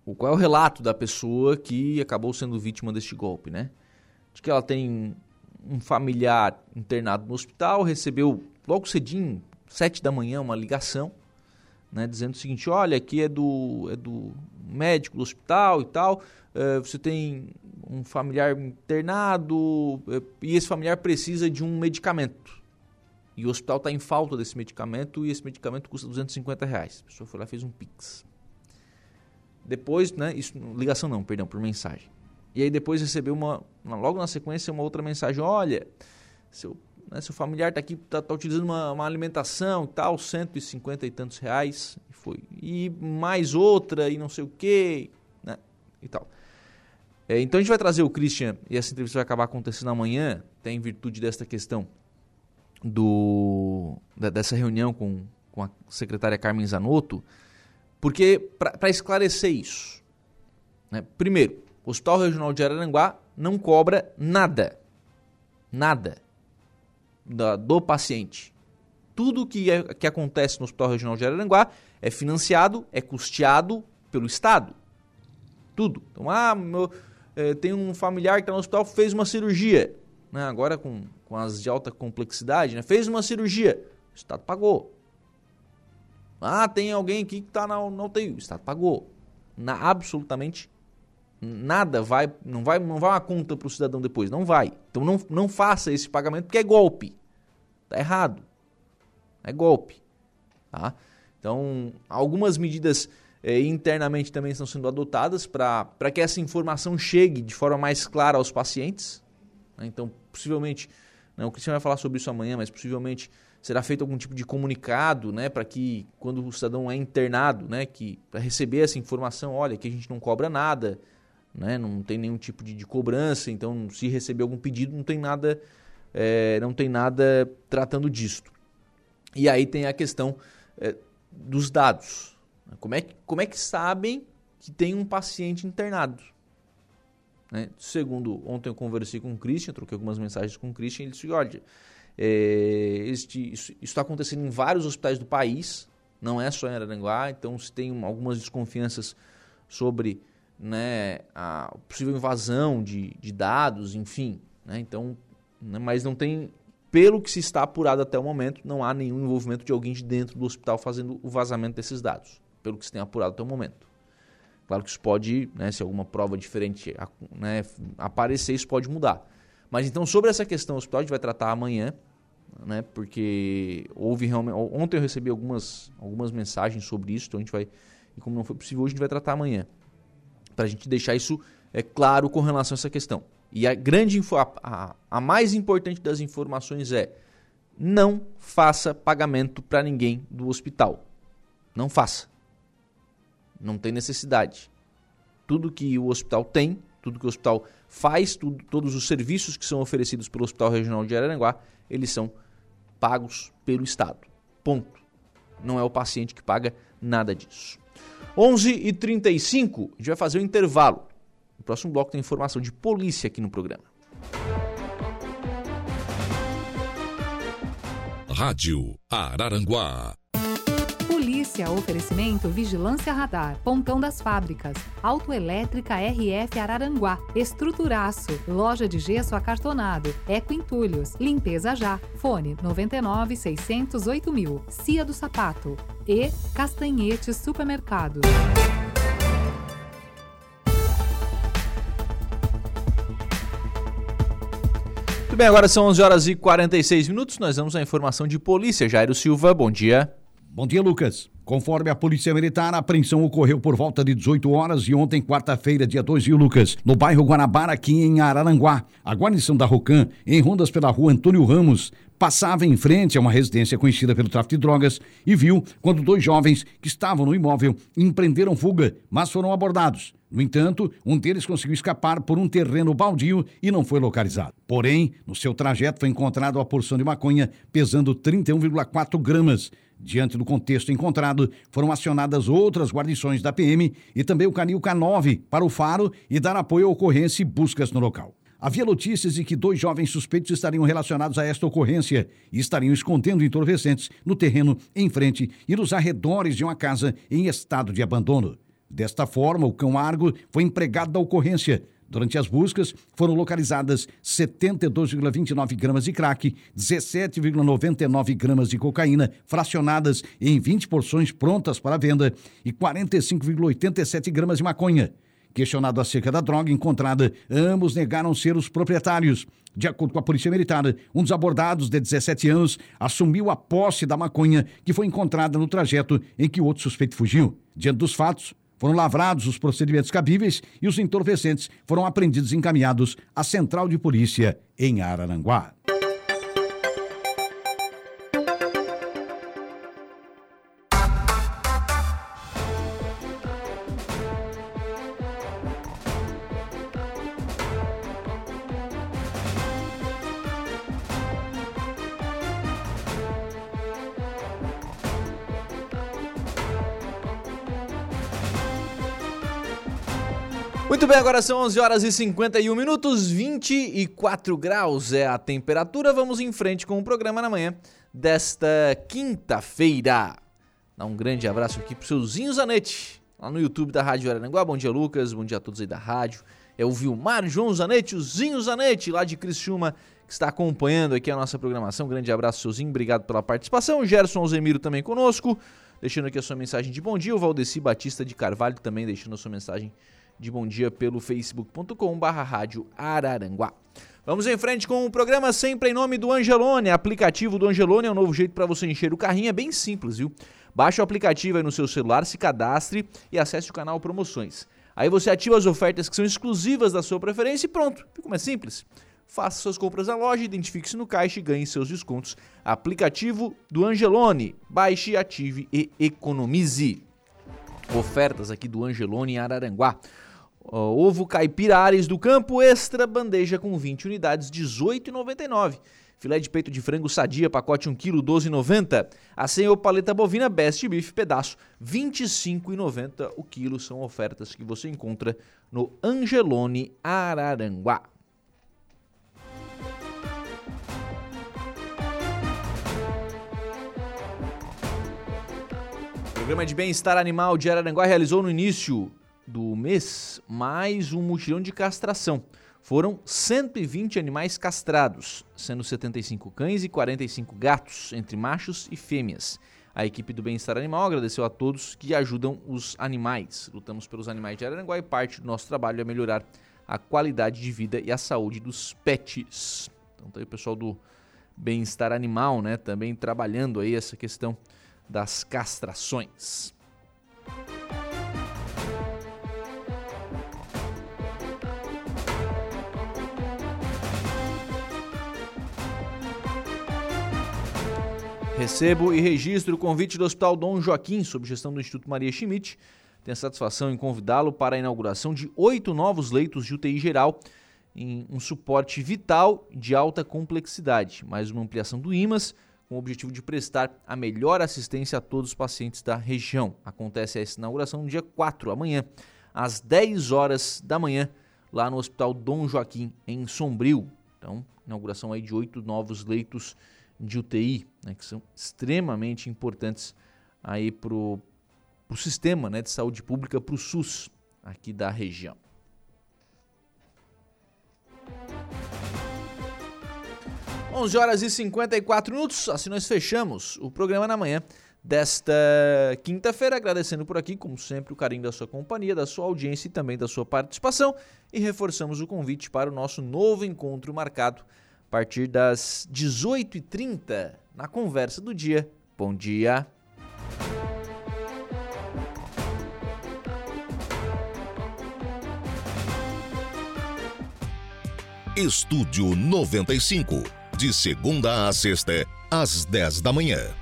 O, qual é o relato da pessoa que acabou sendo vítima deste golpe, né? De que ela tem um familiar internado no hospital, recebeu logo cedinho, sete da manhã, uma ligação, né, dizendo o seguinte, olha, aqui é do, é do médico do hospital e tal, é, você tem um familiar internado é, e esse familiar precisa de um medicamento. E o hospital está em falta desse medicamento e esse medicamento custa 250 reais. A pessoa foi lá e fez um Pix. Depois, né, isso, ligação não, perdão, por mensagem. E aí depois recebeu uma, logo na sequência, uma outra mensagem: olha, seu, né, seu familiar está aqui, está tá utilizando uma, uma, alimentação e tal, 150 e tantos reais. E foi. E mais outra, e não sei o quê, né? E tal. É, então a gente vai trazer o Christian, e essa entrevista vai acabar acontecendo amanhã, tem em virtude desta questão do da, dessa reunião com, com a secretária Carmen Zanotto, porque para esclarecer isso, né, primeiro, o Hospital Regional de Araranguá não cobra nada. Nada da, do paciente. Tudo que, é, que acontece no Hospital Regional de Araranguá é financiado, é custeado pelo Estado. Tudo. Então, ah, meu, é, tem um familiar que está no hospital, fez uma cirurgia. Né? Agora com, com as de alta complexidade, né? fez uma cirurgia. O Estado pagou. Ah, tem alguém aqui que tá na, não tem. O Estado pagou. Na, absolutamente nada vai, não vai, não vai uma conta para o cidadão depois, não vai. Então não, não faça esse pagamento porque é golpe. Tá errado. É golpe. Tá? Então, algumas medidas eh, internamente também estão sendo adotadas para que essa informação chegue de forma mais clara aos pacientes. Né? Então, possivelmente, né, o Cristiano vai falar sobre isso amanhã, mas possivelmente será feito algum tipo de comunicado, né, para que quando o cidadão é internado, né, para receber essa informação, olha, que a gente não cobra nada, né? não tem nenhum tipo de, de, cobrança, então se receber algum pedido não tem nada, é, não tem nada tratando disto. E aí tem a questão é, dos dados. Como é, que, como é que sabem que tem um paciente internado? Né? Segundo, ontem eu conversei com o Christian, troquei algumas mensagens com o Christian, ele disse, olha, é, este, isso está acontecendo em vários hospitais do país, não é só em Araranguá, então se tem algumas desconfianças sobre né, a possível invasão de, de dados, enfim. Né? Então, né, mas não tem, pelo que se está apurado até o momento, não há nenhum envolvimento de alguém de dentro do hospital fazendo o vazamento desses dados, pelo que se tem apurado até o momento. Claro que isso pode, né, se alguma prova diferente né, aparecer, isso pode mudar. Mas então, sobre essa questão do hospital, a gente vai tratar amanhã, né, porque houve realmente. Ontem eu recebi algumas, algumas mensagens sobre isso, então a gente vai. E como não foi possível, hoje a gente vai tratar amanhã. Para a gente deixar isso é, claro com relação a essa questão. E a grande a, a, a mais importante das informações é: não faça pagamento para ninguém do hospital. Não faça. Não tem necessidade. Tudo que o hospital tem, tudo que o hospital faz, tudo, todos os serviços que são oferecidos pelo Hospital Regional de Araranguá, eles são pagos pelo Estado. Ponto. Não é o paciente que paga nada disso. 11h35, a gente vai fazer um intervalo. No próximo bloco tem informação de polícia aqui no programa.
Rádio Araranguá.
Polícia, oferecimento Vigilância Radar, Pontão das Fábricas, Autoelétrica RF Araranguá, Estruturaço, Loja de Gesso Acartonado, Eco Entulhos, Limpeza Já, Fone 99 608 mil, Cia do Sapato e Castanhetes Supermercados.
Muito bem, agora são 11 horas e 46 minutos. Nós vamos à informação de polícia. Jairo Silva, bom dia.
Bom dia, Lucas. Conforme a Polícia Militar, a apreensão ocorreu por volta de 18 horas e ontem, quarta-feira, dia 2, viu, Lucas? No bairro Guanabara, aqui em Araranguá. A guarnição da Rocan, em rondas pela rua Antônio Ramos, passava em frente a uma residência conhecida pelo tráfico de drogas e viu quando dois jovens que estavam no imóvel empreenderam fuga, mas foram abordados. No entanto, um deles conseguiu escapar por um terreno baldio e não foi localizado. Porém, no seu trajeto foi encontrado a porção de maconha pesando 31,4 gramas. Diante do contexto encontrado, foram acionadas outras guarnições da PM e também o Canil K9 para o Faro e dar apoio à ocorrência e buscas no local. Havia notícias de que dois jovens suspeitos estariam relacionados a esta ocorrência e estariam escondendo entorpecentes no terreno em frente e nos arredores de uma casa em estado de abandono. Desta forma, o cão Argo foi empregado da ocorrência. Durante as buscas, foram localizadas 72,29 gramas de crack, 17,99 gramas de cocaína, fracionadas em 20 porções prontas para venda, e 45,87 gramas de maconha. Questionado acerca da droga encontrada, ambos negaram ser os proprietários. De acordo com a Polícia Militar, um dos abordados, de 17 anos, assumiu a posse da maconha que foi encontrada no trajeto em que o outro suspeito fugiu. Diante dos fatos, foram lavrados os procedimentos cabíveis e os entorpecentes foram apreendidos e encaminhados à Central de Polícia em Araranguá.
São 11 horas e 51 minutos, 24 graus é a temperatura. Vamos em frente com o programa na manhã desta quinta-feira. Dá um grande abraço aqui pro seu Zinho Zanetti, lá no YouTube da Rádio Aranguá. Bom dia, Lucas. Bom dia a todos aí da rádio. É o Vilmar João Zanetti, o Zinho Zanetti, lá de Criciúma, que está acompanhando aqui a nossa programação. Um grande abraço, seu Zinho. Obrigado pela participação. O Gerson Alzemiro também conosco, deixando aqui a sua mensagem de bom dia. O Valdeci Batista de Carvalho também deixando a sua mensagem de bom dia pelo facebook.com.br rádio Araranguá. Vamos em frente com o programa sempre em nome do Angelone. Aplicativo do Angelone é um novo jeito para você encher o carrinho, é bem simples, viu? Baixe o aplicativo aí no seu celular, se cadastre e acesse o canal Promoções. Aí você ativa as ofertas que são exclusivas da sua preferência e pronto. Fica mais simples. Faça suas compras na loja, identifique-se no caixa e ganhe seus descontos. Aplicativo do Angelone. Baixe, ative e economize. Ofertas aqui do Angelone em Araranguá. Ovo caipira Ares do Campo Extra, bandeja com 20 unidades, R$ 18,99. Filé de peito de frango sadia, pacote 1 kg, 12,90. A paleta bovina Best Beef, pedaço, R$ 25,90 o quilo. São ofertas que você encontra no Angelone Araranguá. O programa de bem-estar animal de Araranguá realizou no início do mês mais um mutirão de castração. foram 120 animais castrados, sendo 75 cães e 45 gatos, entre machos e fêmeas. A equipe do Bem-Estar Animal agradeceu a todos que ajudam os animais. Lutamos pelos animais de Araranguá e parte do nosso trabalho é melhorar a qualidade de vida e a saúde dos pets. Então tá aí o pessoal do Bem-Estar Animal, né, também trabalhando aí essa questão das castrações. Recebo e registro o convite do Hospital Dom Joaquim, sob gestão do Instituto Maria Schmidt. Tenho a satisfação em convidá-lo para a inauguração de oito novos leitos de UTI geral em um suporte vital de alta complexidade, mais uma ampliação do IMAS, com o objetivo de prestar a melhor assistência a todos os pacientes da região. Acontece essa inauguração no dia 4, amanhã, às 10 horas da manhã, lá no Hospital Dom Joaquim, em Sombrio. Então, inauguração aí de oito novos leitos de UTI, né, que são extremamente importantes aí para o sistema né, de saúde pública, para o SUS aqui da região. Onze horas e 54 minutos, assim nós fechamos o programa na manhã desta quinta-feira, agradecendo por aqui, como sempre, o carinho da sua companhia, da sua audiência e também da sua participação, e reforçamos o convite para o nosso novo encontro marcado partir das 18h30 na conversa do dia. Bom dia!
Estúdio 95, de segunda a sexta, às 10 da manhã.